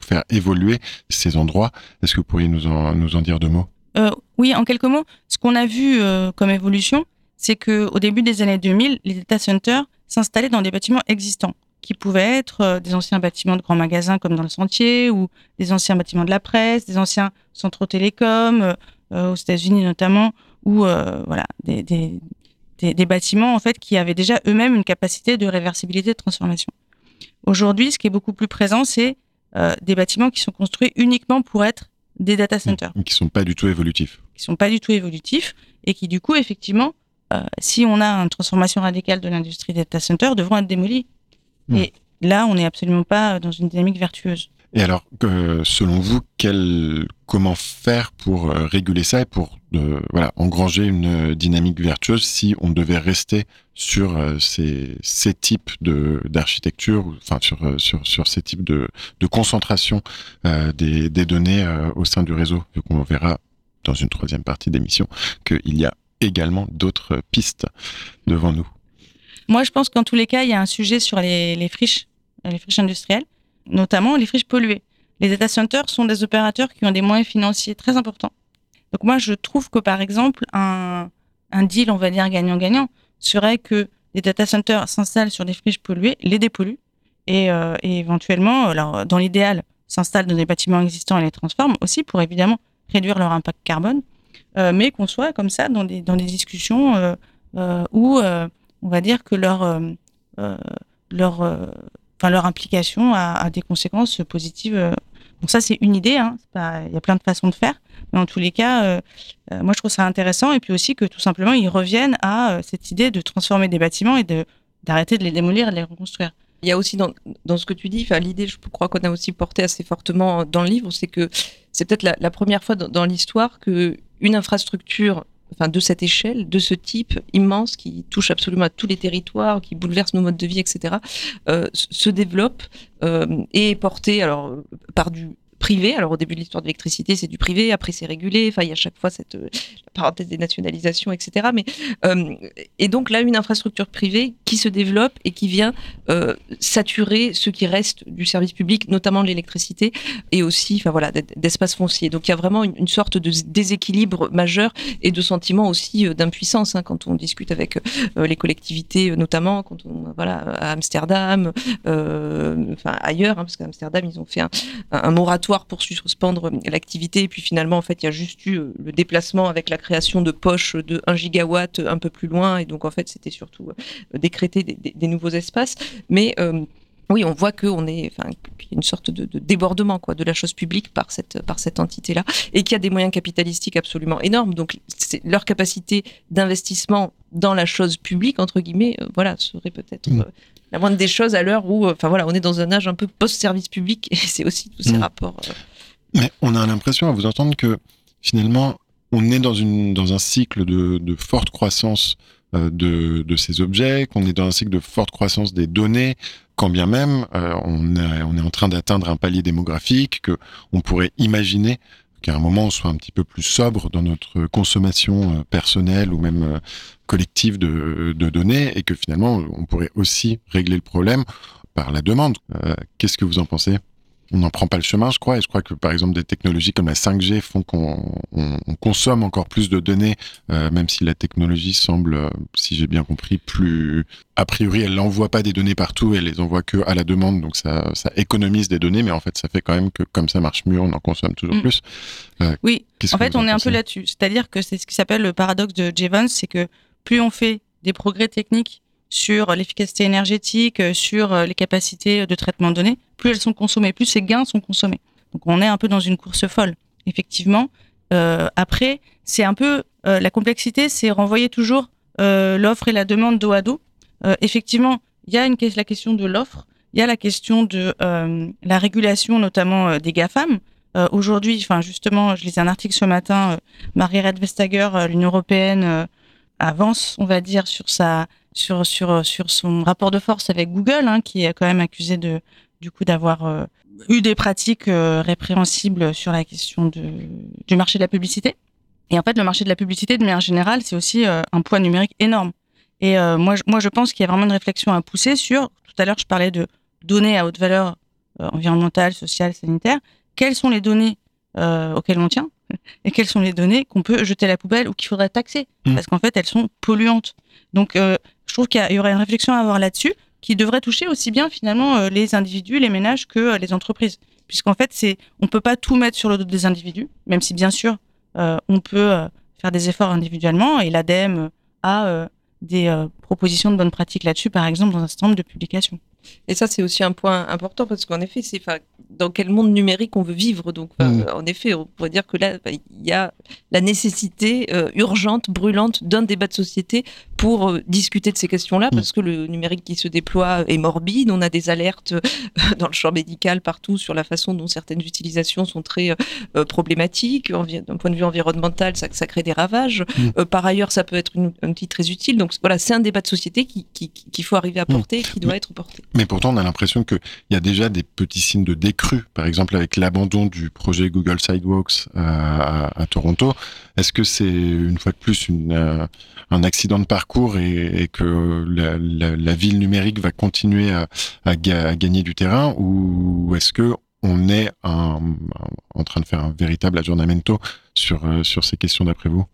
faire évoluer ces endroits. Est-ce que vous pourriez nous en, nous en dire deux mots? Euh, oui, en quelques mots, ce qu'on a vu euh, comme évolution, c'est que au début des années 2000, les data centers s'installaient dans des bâtiments existants, qui pouvaient être euh, des anciens bâtiments de grands magasins comme dans le Sentier, ou des anciens bâtiments de la presse, des anciens centraux télécoms, aux États-Unis notamment, ou voilà, des, des, des, des, bâtiments en fait qui avaient déjà eux-mêmes une capacité de réversibilité de transformation. Aujourd'hui, ce qui est beaucoup plus présent, c'est des bâtiments qui sont construits uniquement pour être des data centers. Qui sont pas du tout évolutifs. Qui sont pas du tout évolutifs et qui, du coup, effectivement, euh, si on a une transformation radicale de l'industrie des data centers, devront être démolis. Et là, on n'est absolument pas dans une dynamique vertueuse. Et alors, selon vous, quel, comment faire pour euh, réguler ça et pour euh, voilà, engranger une dynamique vertueuse si on devait rester sur ces, ces, types d'architecture, enfin sur, sur sur ces types de, de concentration des, des données au sein du réseau, vu qu'on verra dans une troisième partie d'émission qu'il y a également d'autres pistes devant nous. Moi, je pense qu'en tous les cas, il y a un sujet sur les, friches, les friches industrielles, notamment les friches polluées. Les data centers sont des opérateurs qui ont des moyens financiers très importants. Donc moi, je trouve que par exemple, un, deal, on va dire gagnant-gagnant, serait que les data centers s'installent sur des friches polluées, les dépolluent, et, euh, et éventuellement, alors dans l'idéal, s'installent dans des bâtiments existants et les transforment aussi pour évidemment réduire leur impact carbone, mais qu'on soit comme ça dans des, dans des discussions euh, euh où euh, on va dire que leur, euh, leur, enfin, leur implication a, des conséquences positives. Bon, ça, c'est une idée, hein, il y a plein de façons de faire, mais en tous les cas, moi, je trouve ça intéressant, et puis aussi que tout simplement, ils reviennent à cette idée de transformer des bâtiments et d'arrêter de les démolir et de les reconstruire. Il y a aussi dans, dans ce que tu dis, l'idée, je crois qu'on a aussi porté assez fortement dans le livre, c'est que c'est peut-être la, première fois dans l'histoire que une infrastructure de cette échelle, de ce type immense qui touche absolument à tous les territoires, qui bouleverse nos modes de vie, etc., euh, se développe euh, et est porté alors par du privé. Alors au début de l'histoire de l'électricité, c'est du privé, après c'est régulé. Enfin, il y a chaque fois cette euh, parenthèse des nationalisations, etc. Mais euh, et donc là, une infrastructure privée qui se développe et qui vient euh, saturer ce qui reste du service public, notamment l'électricité, et aussi, enfin voilà, d'espace foncier. Donc il y a vraiment une, sorte de déséquilibre majeur et de sentiment aussi d'impuissance hein, quand on discute avec les collectivités, notamment quand on à Amsterdam, enfin ailleurs, hein, parce qu'à Amsterdam ils ont fait un moratoire pour suspendre l'activité. Et puis finalement, en fait, il y a juste eu euh, le déplacement avec la création de poches de 1 gigawatt un peu plus loin. Et donc, en fait, c'était surtout euh, décréter des, nouveaux espaces. Mais euh, oui, on voit qu'on est, enfin, y a une sorte de, de, débordement quoi de la chose publique par cette par cette entité-là, et qu'il y a des moyens capitalistiques absolument énormes. Donc, leur capacité d'investissement dans la chose publique entre guillemets, euh, voilà, serait peut-être mmh. euh, la moindre des choses à l'heure où, enfin voilà, on est dans un âge un peu post-service public, et c'est aussi tous ces mmh. rapports. Euh... Mais on a l'impression à vous entendre que finalement, on est dans une dans un cycle de, de forte croissance de, de, ces objets, qu'on est dans un cycle de forte croissance des données, quand bien même euh, on, est, on, est, en train d'atteindre un palier démographique, que on pourrait imaginer qu'à un moment on soit un petit peu plus sobre dans notre consommation euh, personnelle ou même euh, collective de, de, données, et que finalement on pourrait aussi régler le problème par la demande. Euh, Qu'est-ce que vous en pensez? On n'en prend pas le chemin, je crois. Et je crois que, par exemple, des technologies comme la 5G font qu'on on, on consomme encore plus de données, euh, même si la technologie semble, euh, si j'ai bien compris, plus... A priori, elle n'envoie pas des données partout, elle les envoie que à la demande, donc ça, ça économise des données, mais en fait, ça fait quand même que, comme ça marche mieux, on en consomme toujours mmh. plus. Euh, oui, en fait, on est un peu là-dessus. C'est-à-dire que c'est ce qui s'appelle le paradoxe de Jevons, c'est que plus on fait des progrès techniques sur l'efficacité énergétique, sur les capacités de traitement de données, plus elles sont consommées, plus ces gains sont consommés. Donc on est un peu dans une course folle, effectivement. Euh, après, c'est un peu euh, la complexité, c'est renvoyer toujours euh, l'offre et la demande dos à dos. Effectivement, il y a la question de l'offre, il y a la question de la régulation, notamment des GAFAM. Aujourd'hui, enfin justement, je lisais un article ce matin, Marie-Red Vestager, l'Union européenne avance, on va dire, sur son rapport de force avec Google, hein, qui est quand même accusé de du coup d'avoir euh, eu des pratiques euh, répréhensibles sur la question de, du marché de la publicité. Et en fait, le marché de la publicité, de manière générale, c'est aussi euh, un poids numérique énorme. Et moi, je, moi, je pense qu'il y a vraiment une réflexion à pousser sur. Tout à l'heure, je parlais de données à haute valeur environnementale, sociale, sanitaire. Quelles sont les données auxquelles on tient et quelles sont les données qu'on peut jeter à la poubelle ou qu'il faudrait taxer? Mmh. parce qu'en fait, elles sont polluantes. Donc, je trouve qu'il y, y, aurait une réflexion à avoir là-dessus qui devrait toucher aussi bien finalement euh, les individus, les ménages que euh, les entreprises, puisqu'en fait c'est, on peut pas tout mettre sur le dos des individus, même si bien sûr euh, on peut euh, faire des efforts individuellement et l'ADEME a euh, des propositions de bonnes pratiques là-dessus, par exemple dans un certain nombre de publications. Et ça, c'est aussi un point important parce qu'en effet, c'est dans quel monde numérique on veut vivre. Donc, mmh. en effet, on pourrait dire que là, il y a la nécessité euh, urgente, brûlante d'un débat de société pour euh, discuter de ces questions-là mmh. parce que le numérique qui se déploie est morbide. On a des alertes euh, dans le champ médical partout sur la façon dont certaines utilisations sont très euh, problématiques. D'un point de vue environnemental, ça, ça crée des ravages. Mmh. par ailleurs, ça peut être une, un outil très utile. Donc, voilà, c'est un débat de société qu'il qui, faut arriver à mm. porter et qui doit être porté. Mais pourtant, on a l'impression qu'il y a déjà des petits signes de décrue, par exemple avec l'abandon du projet Google Sidewalks à, Toronto. Est-ce que c'est une fois de plus une, euh, un accident de parcours et, que la, ville numérique va continuer à, à, gagner du terrain ou est-ce que on est en train de faire un véritable aggiornamento sur, euh, sur ces questions d'après vous?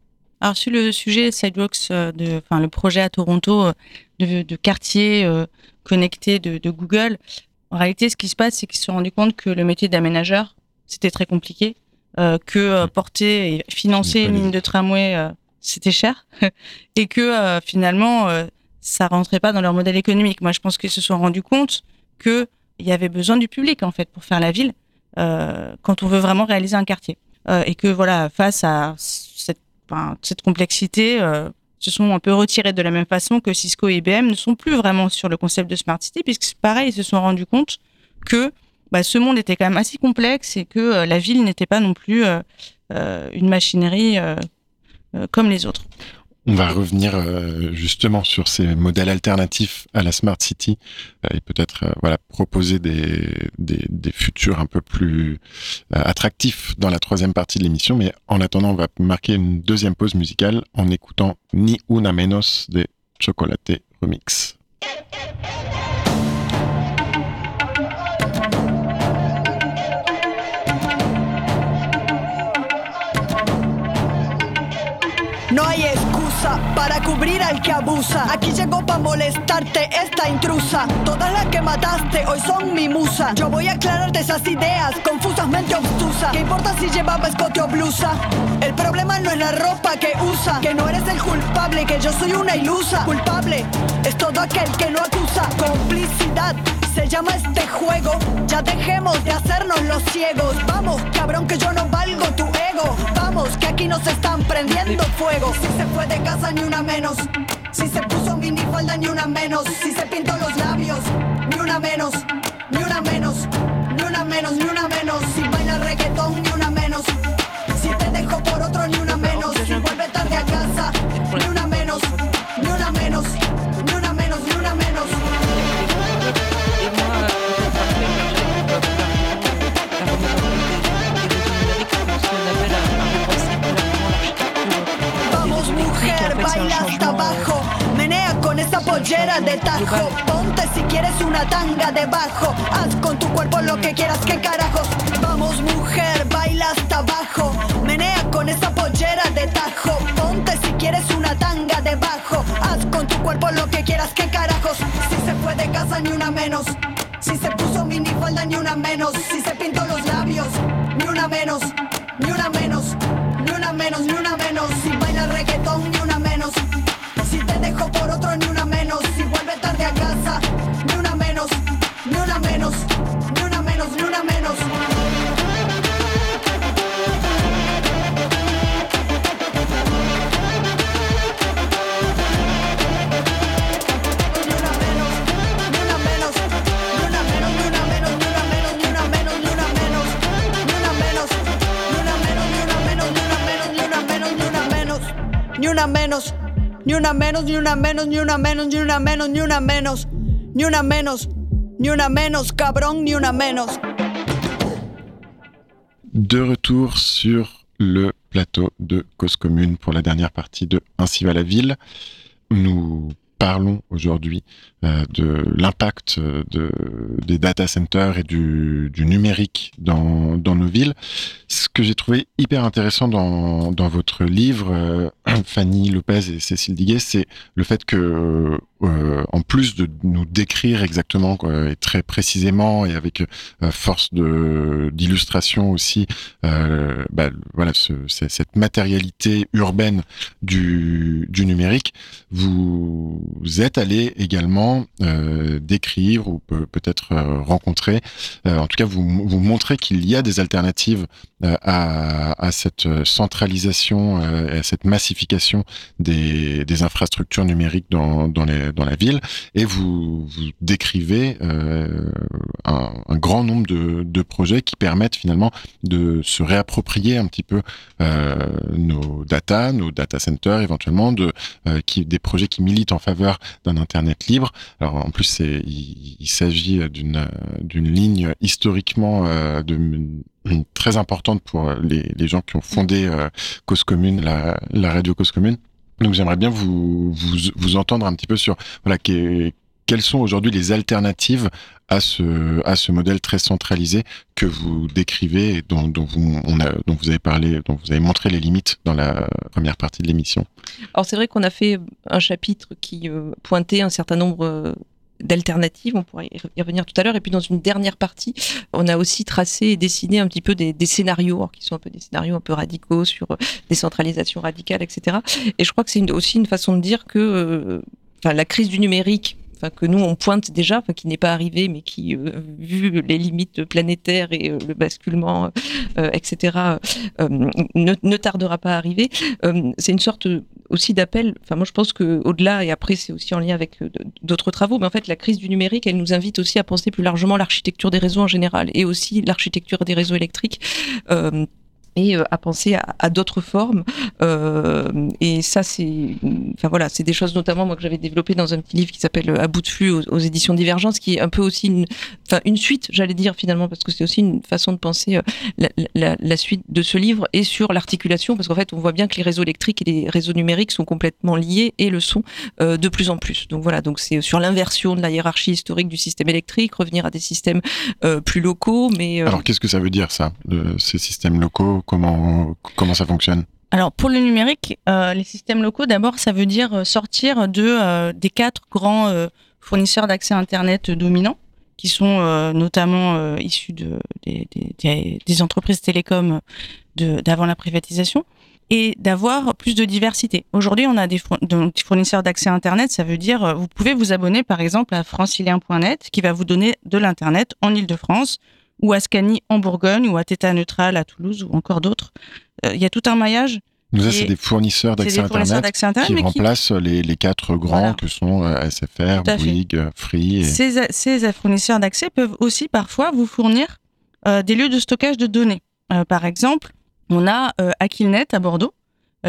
Alors sur le sujet Sidewalks, euh, de, enfin le projet à Toronto euh, de, de quartier euh, connecté de, de, Google, en réalité, ce qui se passe, c'est qu'ils se sont rendus compte que le métier d'aménageur, c'était très compliqué, euh, que porter et financer une ligne de tramway, c'était cher, et que finalement, ça rentrait pas dans leur modèle économique. Moi, je pense qu'ils se sont rendus compte que il y avait besoin du public en fait pour faire la ville quand on veut vraiment réaliser un quartier, et que voilà, face à cette cette complexité euh, se sont un peu retirés de la même façon que Cisco et IBM ne sont plus vraiment sur le concept de smart city, puisque pareil, ils se sont rendus compte que bah, ce monde était quand même assez complexe et que euh, la ville n'était pas non plus euh, une machinerie comme les autres. On va revenir euh, justement sur ces modèles alternatifs à la Smart City euh, et peut-être euh, voilà proposer des, des, des, futurs un peu plus attractifs dans la troisième partie de l'émission. Mais en attendant, on va marquer une deuxième pause musicale en écoutant Ni Una Menos de Chocolate Remix. Para cubrir al que abusa. Aquí llegó para molestarte esta intrusa. Todas las que mataste hoy son mi musa. Yo voy a aclararte esas ideas confusas, mente obtusa. ¿Qué importa si llevaba escote o blusa? El problema no es la ropa que usa, que no eres el culpable, que yo soy una ilusa. Culpable es todo aquel que no acusa. Complicidad se llama este juego. Ya dejemos de hacernos los ciegos. Vamos, cabrón, que yo no valgo tu ego. Vamos, que aquí nos están prendiendo fuego. Si se fue de casa ni una menos. Si se puso minifalda ni una menos. Si se pintó los labios, ni una menos. Ni una menos. Ni una menos, ni una menos. Si baila reggaetón, ni una menos. Si te dejo por otro, ni una menos. Si vuelve tarde a casa, ni una menos. Ni una menos. Ni una menos, ni una menos. Baila hasta abajo. Menea con esa pollera de tajo. Ponte si quieres una tanga debajo. Haz con tu cuerpo lo que quieras, que carajos. Vamos, mujer, baila hasta abajo. Menea con esa pollera de tajo. Ponte si quieres una tanga debajo. Haz con tu cuerpo lo que quieras, que carajos. Si se fue de casa, ni una menos. Si se puso minifalda, ni una menos. Si se pintó los labios, ni una menos. Ni una menos. Ni una menos, ni una menos. Si baila reggaetón, ni una menos, ni una menos, ni una menos, ni una menos, ni una menos, ni una menos, ni una menos, ni una menos, cabrón, ni una menos. De retour sur le plateau de Cause Commune pour la dernière partie de Ainsi va la ville. Nous parlons aujourd'hui de l'impact euh, de, des data centers et du, numérique dans, nos villes. Ce que j'ai trouvé hyper intéressant dans, votre livre, euh, Fanny Lopez et Cécile Diguet, c'est le fait que euh, en plus de nous décrire exactement et très précisément et avec euh, force d'illustration aussi, euh, bah, voilà, ce, cette matérialité urbaine du, du numérique, vous, vous êtes allé également euh, décrire ou peut-être euh, rencontrer, en tout cas vous, vous montrer qu'il y a des alternatives à, cette centralisation, à cette massification des, infrastructures numériques dans, la, ville, et vous, décrivez euh, un, grand nombre de, projets qui permettent finalement de se réapproprier un petit peu euh, nos data, nos data centers éventuellement, euh, des projets qui militent en faveur d'un Internet libre. Alors en plus, c'est, il, il s'agit d'une, d'une ligne historiquement euh, de très importante pour les, les, gens qui ont fondé euh, Cause Commune, la, la radio Cause Commune. Donc j'aimerais bien vous, vous, vous, entendre un petit peu sur voilà, quelles sont aujourd'hui les alternatives à ce, à ce modèle très centralisé que vous décrivez et dont, vous, avez parlé, dont vous avez montré les limites dans la première partie de l'émission. Alors c'est vrai qu'on a fait un chapitre qui euh, pointait un certain nombre euh, d'alternatives, on pourrait y revenir tout à l'heure. Et puis dans une dernière partie, on a aussi tracé et dessiné un petit peu des, des scénarios, qui sont un peu des scénarios un peu radicaux sur euh, décentralisation radicale, etc. Et je crois que c'est aussi une façon de dire que la crise du numérique Enfin, que nous on pointe déjà, enfin, qui n'est pas arrivé, mais qui, euh, vu les limites planétaires et euh, le basculement, euh, etc., ne, ne, tardera pas à arriver. c'est une sorte aussi d'appel. Enfin, moi, je pense que au-delà, et après, c'est aussi en lien avec d'autres travaux, mais en fait, la crise du numérique, elle nous invite aussi à penser plus largement l'architecture des réseaux en général, et aussi l'architecture des réseaux électriques euh, à penser à, d'autres formes. Euh, et ça, c'est, enfin voilà, c'est des choses notamment moi que j'avais développé dans un petit livre qui s'appelle À bout de flux aux, éditions Divergence, qui est un peu aussi une, enfin une suite, j'allais dire finalement, parce que c'est aussi une façon de penser euh, la, suite de ce livre et sur l'articulation, parce qu'en fait, on voit bien que les réseaux électriques et les réseaux numériques sont complètement liés et le sont euh, de plus en plus. Donc voilà, donc c'est sur l'inversion de la hiérarchie historique du système électrique, revenir à des systèmes euh, plus locaux, mais alors qu'est-ce que ça veut dire ça, ces systèmes locaux Comment, ça fonctionne alors pour le numérique, euh, les systèmes locaux, d'abord, ça veut dire sortir de euh, des quatre grands euh, fournisseurs d'accès Internet dominants, qui sont euh, notamment issus de, des, des, des, entreprises télécoms d'avant la privatisation, et d'avoir plus de diversité. Aujourd'hui, on a des fournisseurs d'accès Internet, ça veut dire vous pouvez vous abonner par exemple à francilien.net, qui va vous donner de l'Internet en Ile-de-France, ou à Scani en Bourgogne, ou à Theta Neutral à Toulouse, ou encore d'autres. Il euh, y a tout un maillage. Donc ça, c'est des fournisseurs d'accès Internet, Internet, qui remplacent qui... Les, les, quatre grands voilà. que sont euh, SFR, Bouygues, Free. Et... Ces, ces fournisseurs d'accès peuvent aussi parfois vous fournir euh, des lieux de stockage de données. Euh, par exemple, on a Aquilnet à Bordeaux,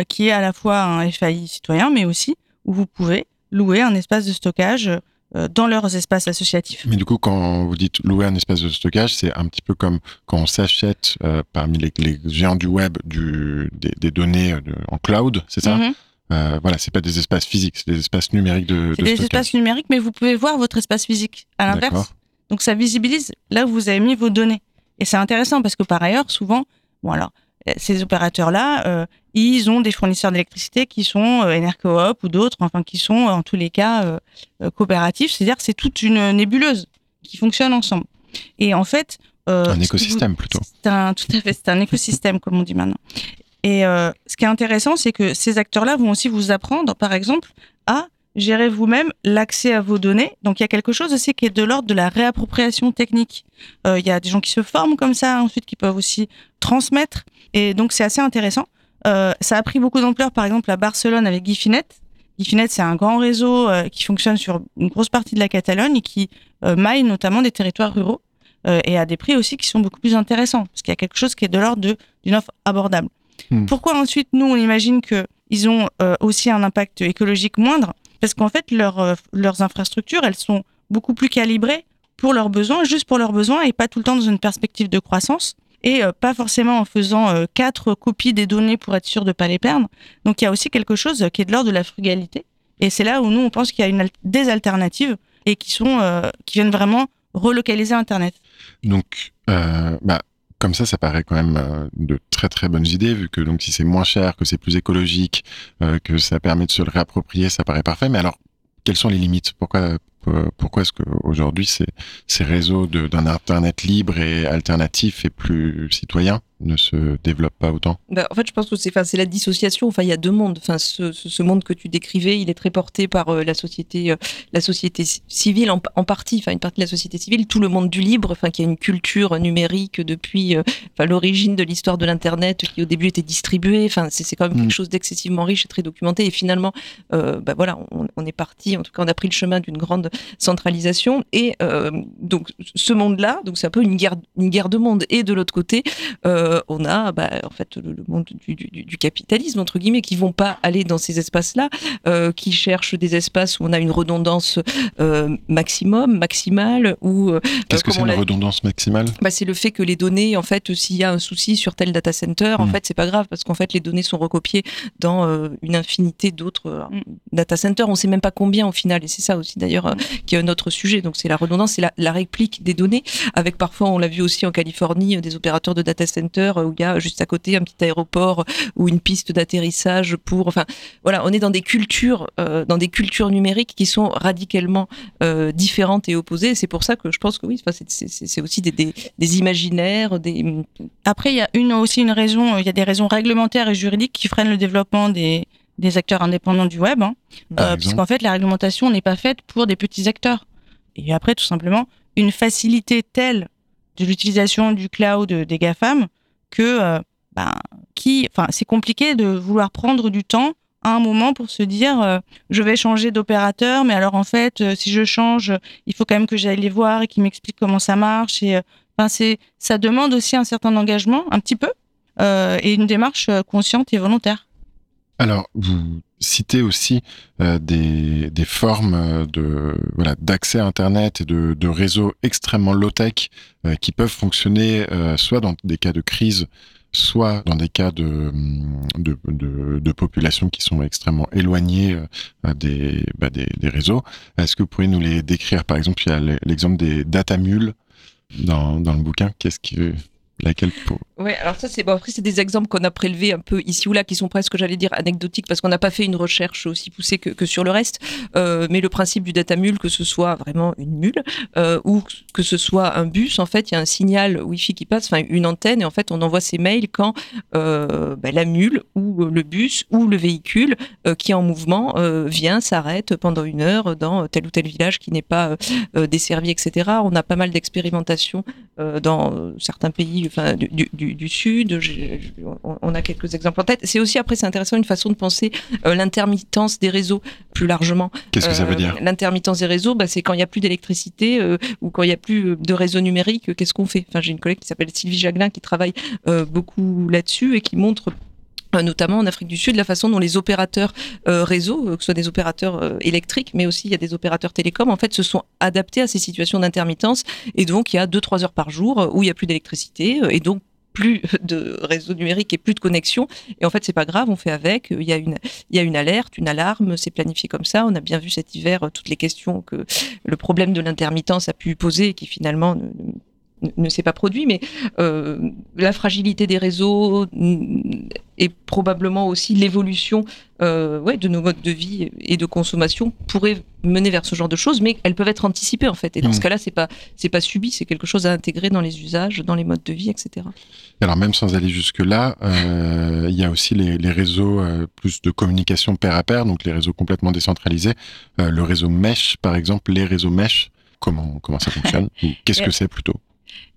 qui est à la fois un FAI citoyen, mais aussi où vous pouvez louer un espace de stockage dans leurs espaces associatifs. Mais du coup, quand vous dites louer un espace de stockage, c'est un petit peu comme quand on s'achète euh, parmi les, les, géants du web du, des, des données de, en cloud, c'est ça? Mm -hmm. euh, Voilà, c'est pas des espaces physiques, c'est des espaces numériques de, de des stockage. espaces numériques, mais vous pouvez voir votre espace physique à l'inverse. Donc ça visibilise là où vous avez mis vos données. Et c'est intéressant parce que par ailleurs, souvent, bon alors, ces opérateurs-là, euh, ils ont des fournisseurs d'électricité qui sont euh, Enercoop ou d'autres, enfin qui sont en tous les cas euh, euh coopératifs. C'est-à-dire que c'est toute une nébuleuse qui fonctionne ensemble. Et en fait, un écosystème plutôt. C'est un tout à fait, c'est un écosystème comme on dit maintenant. Et ce qui est intéressant, c'est que ces acteurs-là vont aussi vous apprendre, par exemple, à gérer vous-même l'accès à vos données. Donc il y a quelque chose aussi qui est de l'ordre de la réappropriation technique. Euh, il y a des gens qui se forment comme ça, ensuite qui peuvent aussi transmettre. Et donc c'est assez intéressant. Euh, ça a pris beaucoup d'ampleur, par exemple, à Barcelone avec Gifinet. Gifinet, c'est un grand réseau euh, qui fonctionne sur une grosse partie de la Catalogne et qui maille notamment des territoires ruraux et à des prix aussi qui sont beaucoup plus intéressants, parce qu'il y a quelque chose qui est de l'ordre d'une offre abordable. Hmm. Pourquoi ensuite, nous, on imagine qu'ils ont euh, aussi un impact écologique moindre? Parce qu'en fait, leur, euh, leurs infrastructures, elles sont beaucoup plus calibrées pour leurs besoins, juste pour leurs besoins, et pas tout le temps dans une perspective de croissance et euh, pas forcément en faisant euh, quatre copies des données pour être sûr de pas les perdre. Donc il y a aussi quelque chose qui est de l'ordre de la frugalité. Et c'est là où nous on pense qu'il y a une des alternatives et qui sont qui viennent vraiment relocaliser Internet. Donc bah comme ça, ça paraît quand même euh, de très très bonnes idées, vu que donc si c'est moins cher, que c'est plus écologique, euh, que ça permet de se le réapproprier, ça paraît parfait. Mais alors, quelles sont les limites? Pourquoi pourquoi est-ce qu'aujourd'hui ces, ces réseaux d'un internet libre et alternatif et plus citoyen ne se développe pas autant bah, En fait, je pense que c'est, c'est la dissociation. Enfin, il y a deux mondes. Enfin, ce, ce, monde que tu décrivais, il est très porté par euh, la société, euh, la société civile en, en, partie. Enfin, une partie de la société civile, tout le monde du libre. Enfin, qui a une culture numérique depuis, euh, enfin, l'origine de l'histoire de l'internet, qui au début était distribuée. Enfin, c'est, quand même quelque mm. chose d'excessivement riche et très documenté. Et finalement, bah, voilà, on, on, est parti. En tout cas, on a pris le chemin d'une grande centralisation. Et donc, ce monde-là, donc c'est un peu une guerre, une guerre de monde. Et de l'autre côté. Euh, on a bah, en fait le, monde du, capitalisme entre guillemets qui vont pas aller dans ces espaces-là, euh, qui cherchent des espaces où on a une redondance euh, maximum, maximale ou qu'est-ce que c'est une redondance maximale? Bah, c'est le fait que les données en fait s'il y a un souci sur tel data center, en hmm. fait c'est pas grave parce qu'en fait les données sont recopiées dans une infinité d'autres hmm. data centers. On sait même pas combien au final et c'est ça aussi d'ailleurs qui est un autre sujet. Donc c'est la redondance, c'est la, la, réplique des données avec parfois on l'a vu aussi en Californie des opérateurs de data center où il y a juste à côté un petit aéroport ou une piste d'atterrissage pour. Enfin, voilà, on est dans des cultures, euh, dans des cultures numériques qui sont radicalement euh, différentes et opposées. C'est pour ça que je pense que oui, c'est aussi des, des, des, imaginaires. Des... Après, il y a une, aussi une raison, il y a des raisons réglementaires et juridiques qui freinent le développement des, des acteurs indépendants du web, hein, euh, puisqu'en fait, la réglementation n'est pas faite pour des petits acteurs. Et après, tout simplement, une facilité telle de l'utilisation du cloud des GAFAM que euh, ben, qui, enfin, c'est compliqué de vouloir prendre du temps à un moment pour se dire euh, je vais changer d'opérateur, mais alors en fait, euh, si je change, il faut quand même que j'aille les voir et qu'ils m'expliquent comment ça marche. Et enfin, c'est ça demande aussi un certain engagement, un petit peu, et une démarche consciente et volontaire. Alors, vous citez aussi euh, des, des, formes de voilà d'accès à Internet et de, de réseaux extrêmement low-tech euh, qui peuvent fonctionner euh, soit dans des cas de crise, soit dans des cas de, de, de, de populations qui sont extrêmement éloignées des, bah, des, des, réseaux. Est-ce que vous pourriez nous les décrire? Par exemple, il y a l'exemple des data mules dans, dans le bouquin. Qu'est-ce que laquelle pour... Ouais, alors ça c'est bon après c'est des exemples qu'on a prélevés un peu ici ou là qui sont presque j'allais dire anecdotiques parce qu'on n'a pas fait une recherche aussi poussée que, sur le reste. Euh, mais le principe du data mule, que ce soit vraiment une mule euh, ou que ce soit un bus, en fait il y a un signal Wi-Fi qui passe, enfin une antenne et en fait on envoie ces mails quand euh, bah, la mule ou le bus ou le véhicule qui est en mouvement vient s'arrête pendant une heure dans tel ou tel village qui n'est pas desservi, etc. On a pas mal d'expérimentations dans certains pays enfin, du, du, du Sud. on a quelques exemples en tête. C'est aussi, après, c'est intéressant, une façon de penser euh, l'intermittence des réseaux plus largement. Qu'est-ce que ça veut dire? euh, L'intermittence des réseaux, bah, c'est quand il n'y a plus d'électricité euh, ou quand il n'y a plus de réseau numérique, qu'est-ce qu'on fait? Enfin, J'ai une collègue qui s'appelle Sylvie Jaglin qui travaille beaucoup là-dessus et qui montre notamment en Afrique du Sud, la façon dont les opérateurs euh, réseaux, que ce soit des opérateurs électriques, mais aussi il y a des opérateurs télécoms, en fait, se sont adaptés à ces situations d'intermittence. Et donc, il y a deux, trois heures par jour où il y a plus d'électricité et donc plus de réseau numérique et plus de connexion. Et en fait, c'est pas grave, on fait avec. Il y a une, il y a une alerte, une alarme, c'est planifié comme ça. On a bien vu cet hiver toutes les questions que le problème de l'intermittence a pu poser et qui finalement ne s'est pas produit, mais euh, la fragilité des réseaux et probablement aussi l'évolution euh, ouais, de nos modes de vie et de consommation pourrait mener vers ce genre de choses, mais elles peuvent être anticipées en fait. Et dans ce mmh. cas-là, c'est pas c'est pas subi, c'est quelque chose à intégrer dans les usages, dans les modes de vie, etc. Alors même sans aller jusque là, euh, il y a aussi les, les réseaux plus de communication pair à pair, donc les réseaux complètement décentralisés, le réseau mesh par exemple, les réseaux mesh. Comment comment ça fonctionne? Qu'est-ce que c'est plutôt?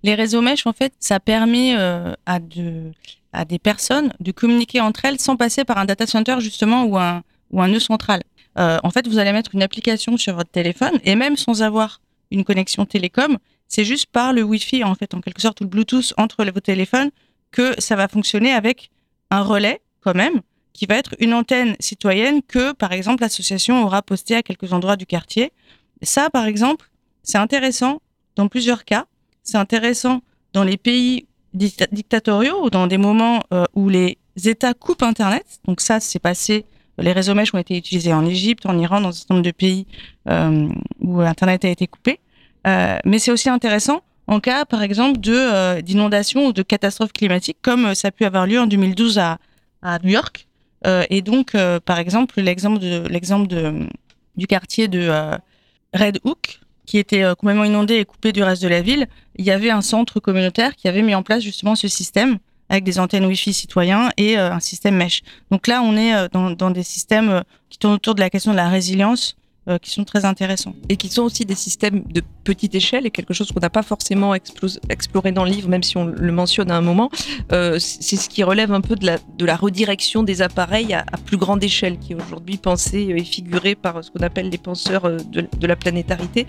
Les réseaux mesh, en fait, ça permet euh, à, de, à des personnes de communiquer entre elles sans passer par un data center, justement, ou un, ou un nœud central. Euh, en fait, vous allez mettre une application sur votre téléphone et même sans avoir une connexion télécom, c'est juste par le Wi-Fi, en fait, en quelque sorte, ou le Bluetooth entre vos téléphones, que ça va fonctionner avec un relais, quand même, qui va être une antenne citoyenne que, par exemple, l'association aura posté à quelques endroits du quartier. Ça, par exemple, c'est intéressant dans plusieurs cas c'est intéressant dans les pays dictatoriaux ou dans des moments euh, où les États coupent Internet. Donc ça, c'est passé. Les réseaux mesh ont été utilisés en Égypte, en Iran, dans un certain nombre de pays euh, où Internet a été coupé. Euh, mais c'est aussi intéressant en cas, par exemple, de d'inondation ou de catastrophe climatique, comme ça a pu avoir lieu en 2012 à, New York. et donc, par exemple, l'exemple du quartier de Red Hook, qui était euh, complètement inondé et coupé du reste de la ville, il y avait un centre communautaire qui avait mis en place justement ce système avec des antennes Wi-Fi citoyens et un système mesh. Donc là, on est dans, dans des systèmes qui tournent autour de la question de la résilience euh, qui sont très intéressants. Et qui sont aussi des systèmes de petite échelle et quelque chose qu'on n'a pas forcément exploré dans le livre, même si on le mentionne à un moment. Euh, c'est ce qui relève un peu de la, redirection des appareils à, plus grande échelle, qui est aujourd'hui pensé et figuré par ce qu'on appelle les penseurs euh, de, de la planétarité.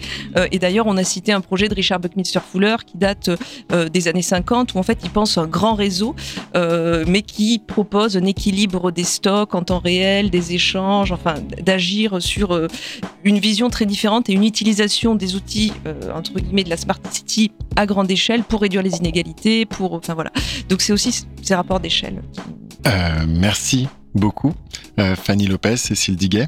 et d'ailleurs, on a cité un projet de Richard Buckminster Fuller qui date des années 50, où en fait, il pense un grand réseau, mais qui propose un équilibre des stocks en temps réel, des échanges, enfin, d'agir sur une vision très différente et une utilisation des outils euh, entre guillemets de la smart city à grande échelle pour réduire les inégalités, pour enfin voilà. Donc c'est aussi ces rapports d'échelle. Euh, merci beaucoup, euh, Fanny Lopez, Cécile Diguet.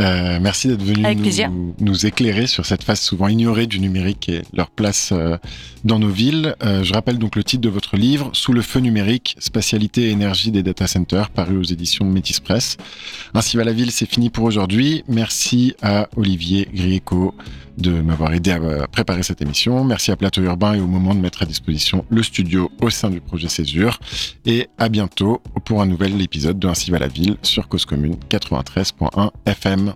Euh, merci d'être venu nous, nous, éclairer sur cette phase souvent ignorée du numérique et leur place euh, dans nos villes. Euh, je rappelle donc le titre de votre livre, Sous le feu numérique, spatialité et énergie des data centers, paru aux éditions Métis Press. Ainsi va la ville, c'est fini pour aujourd'hui. Merci à Olivier Grieco de m'avoir aidé à préparer cette émission. Merci à Plateau Urbain et au moment de mettre à disposition le studio au sein du projet Césure. Et à bientôt pour un nouvel épisode de Ainsi va la ville sur Cause Commune 93.1 FM.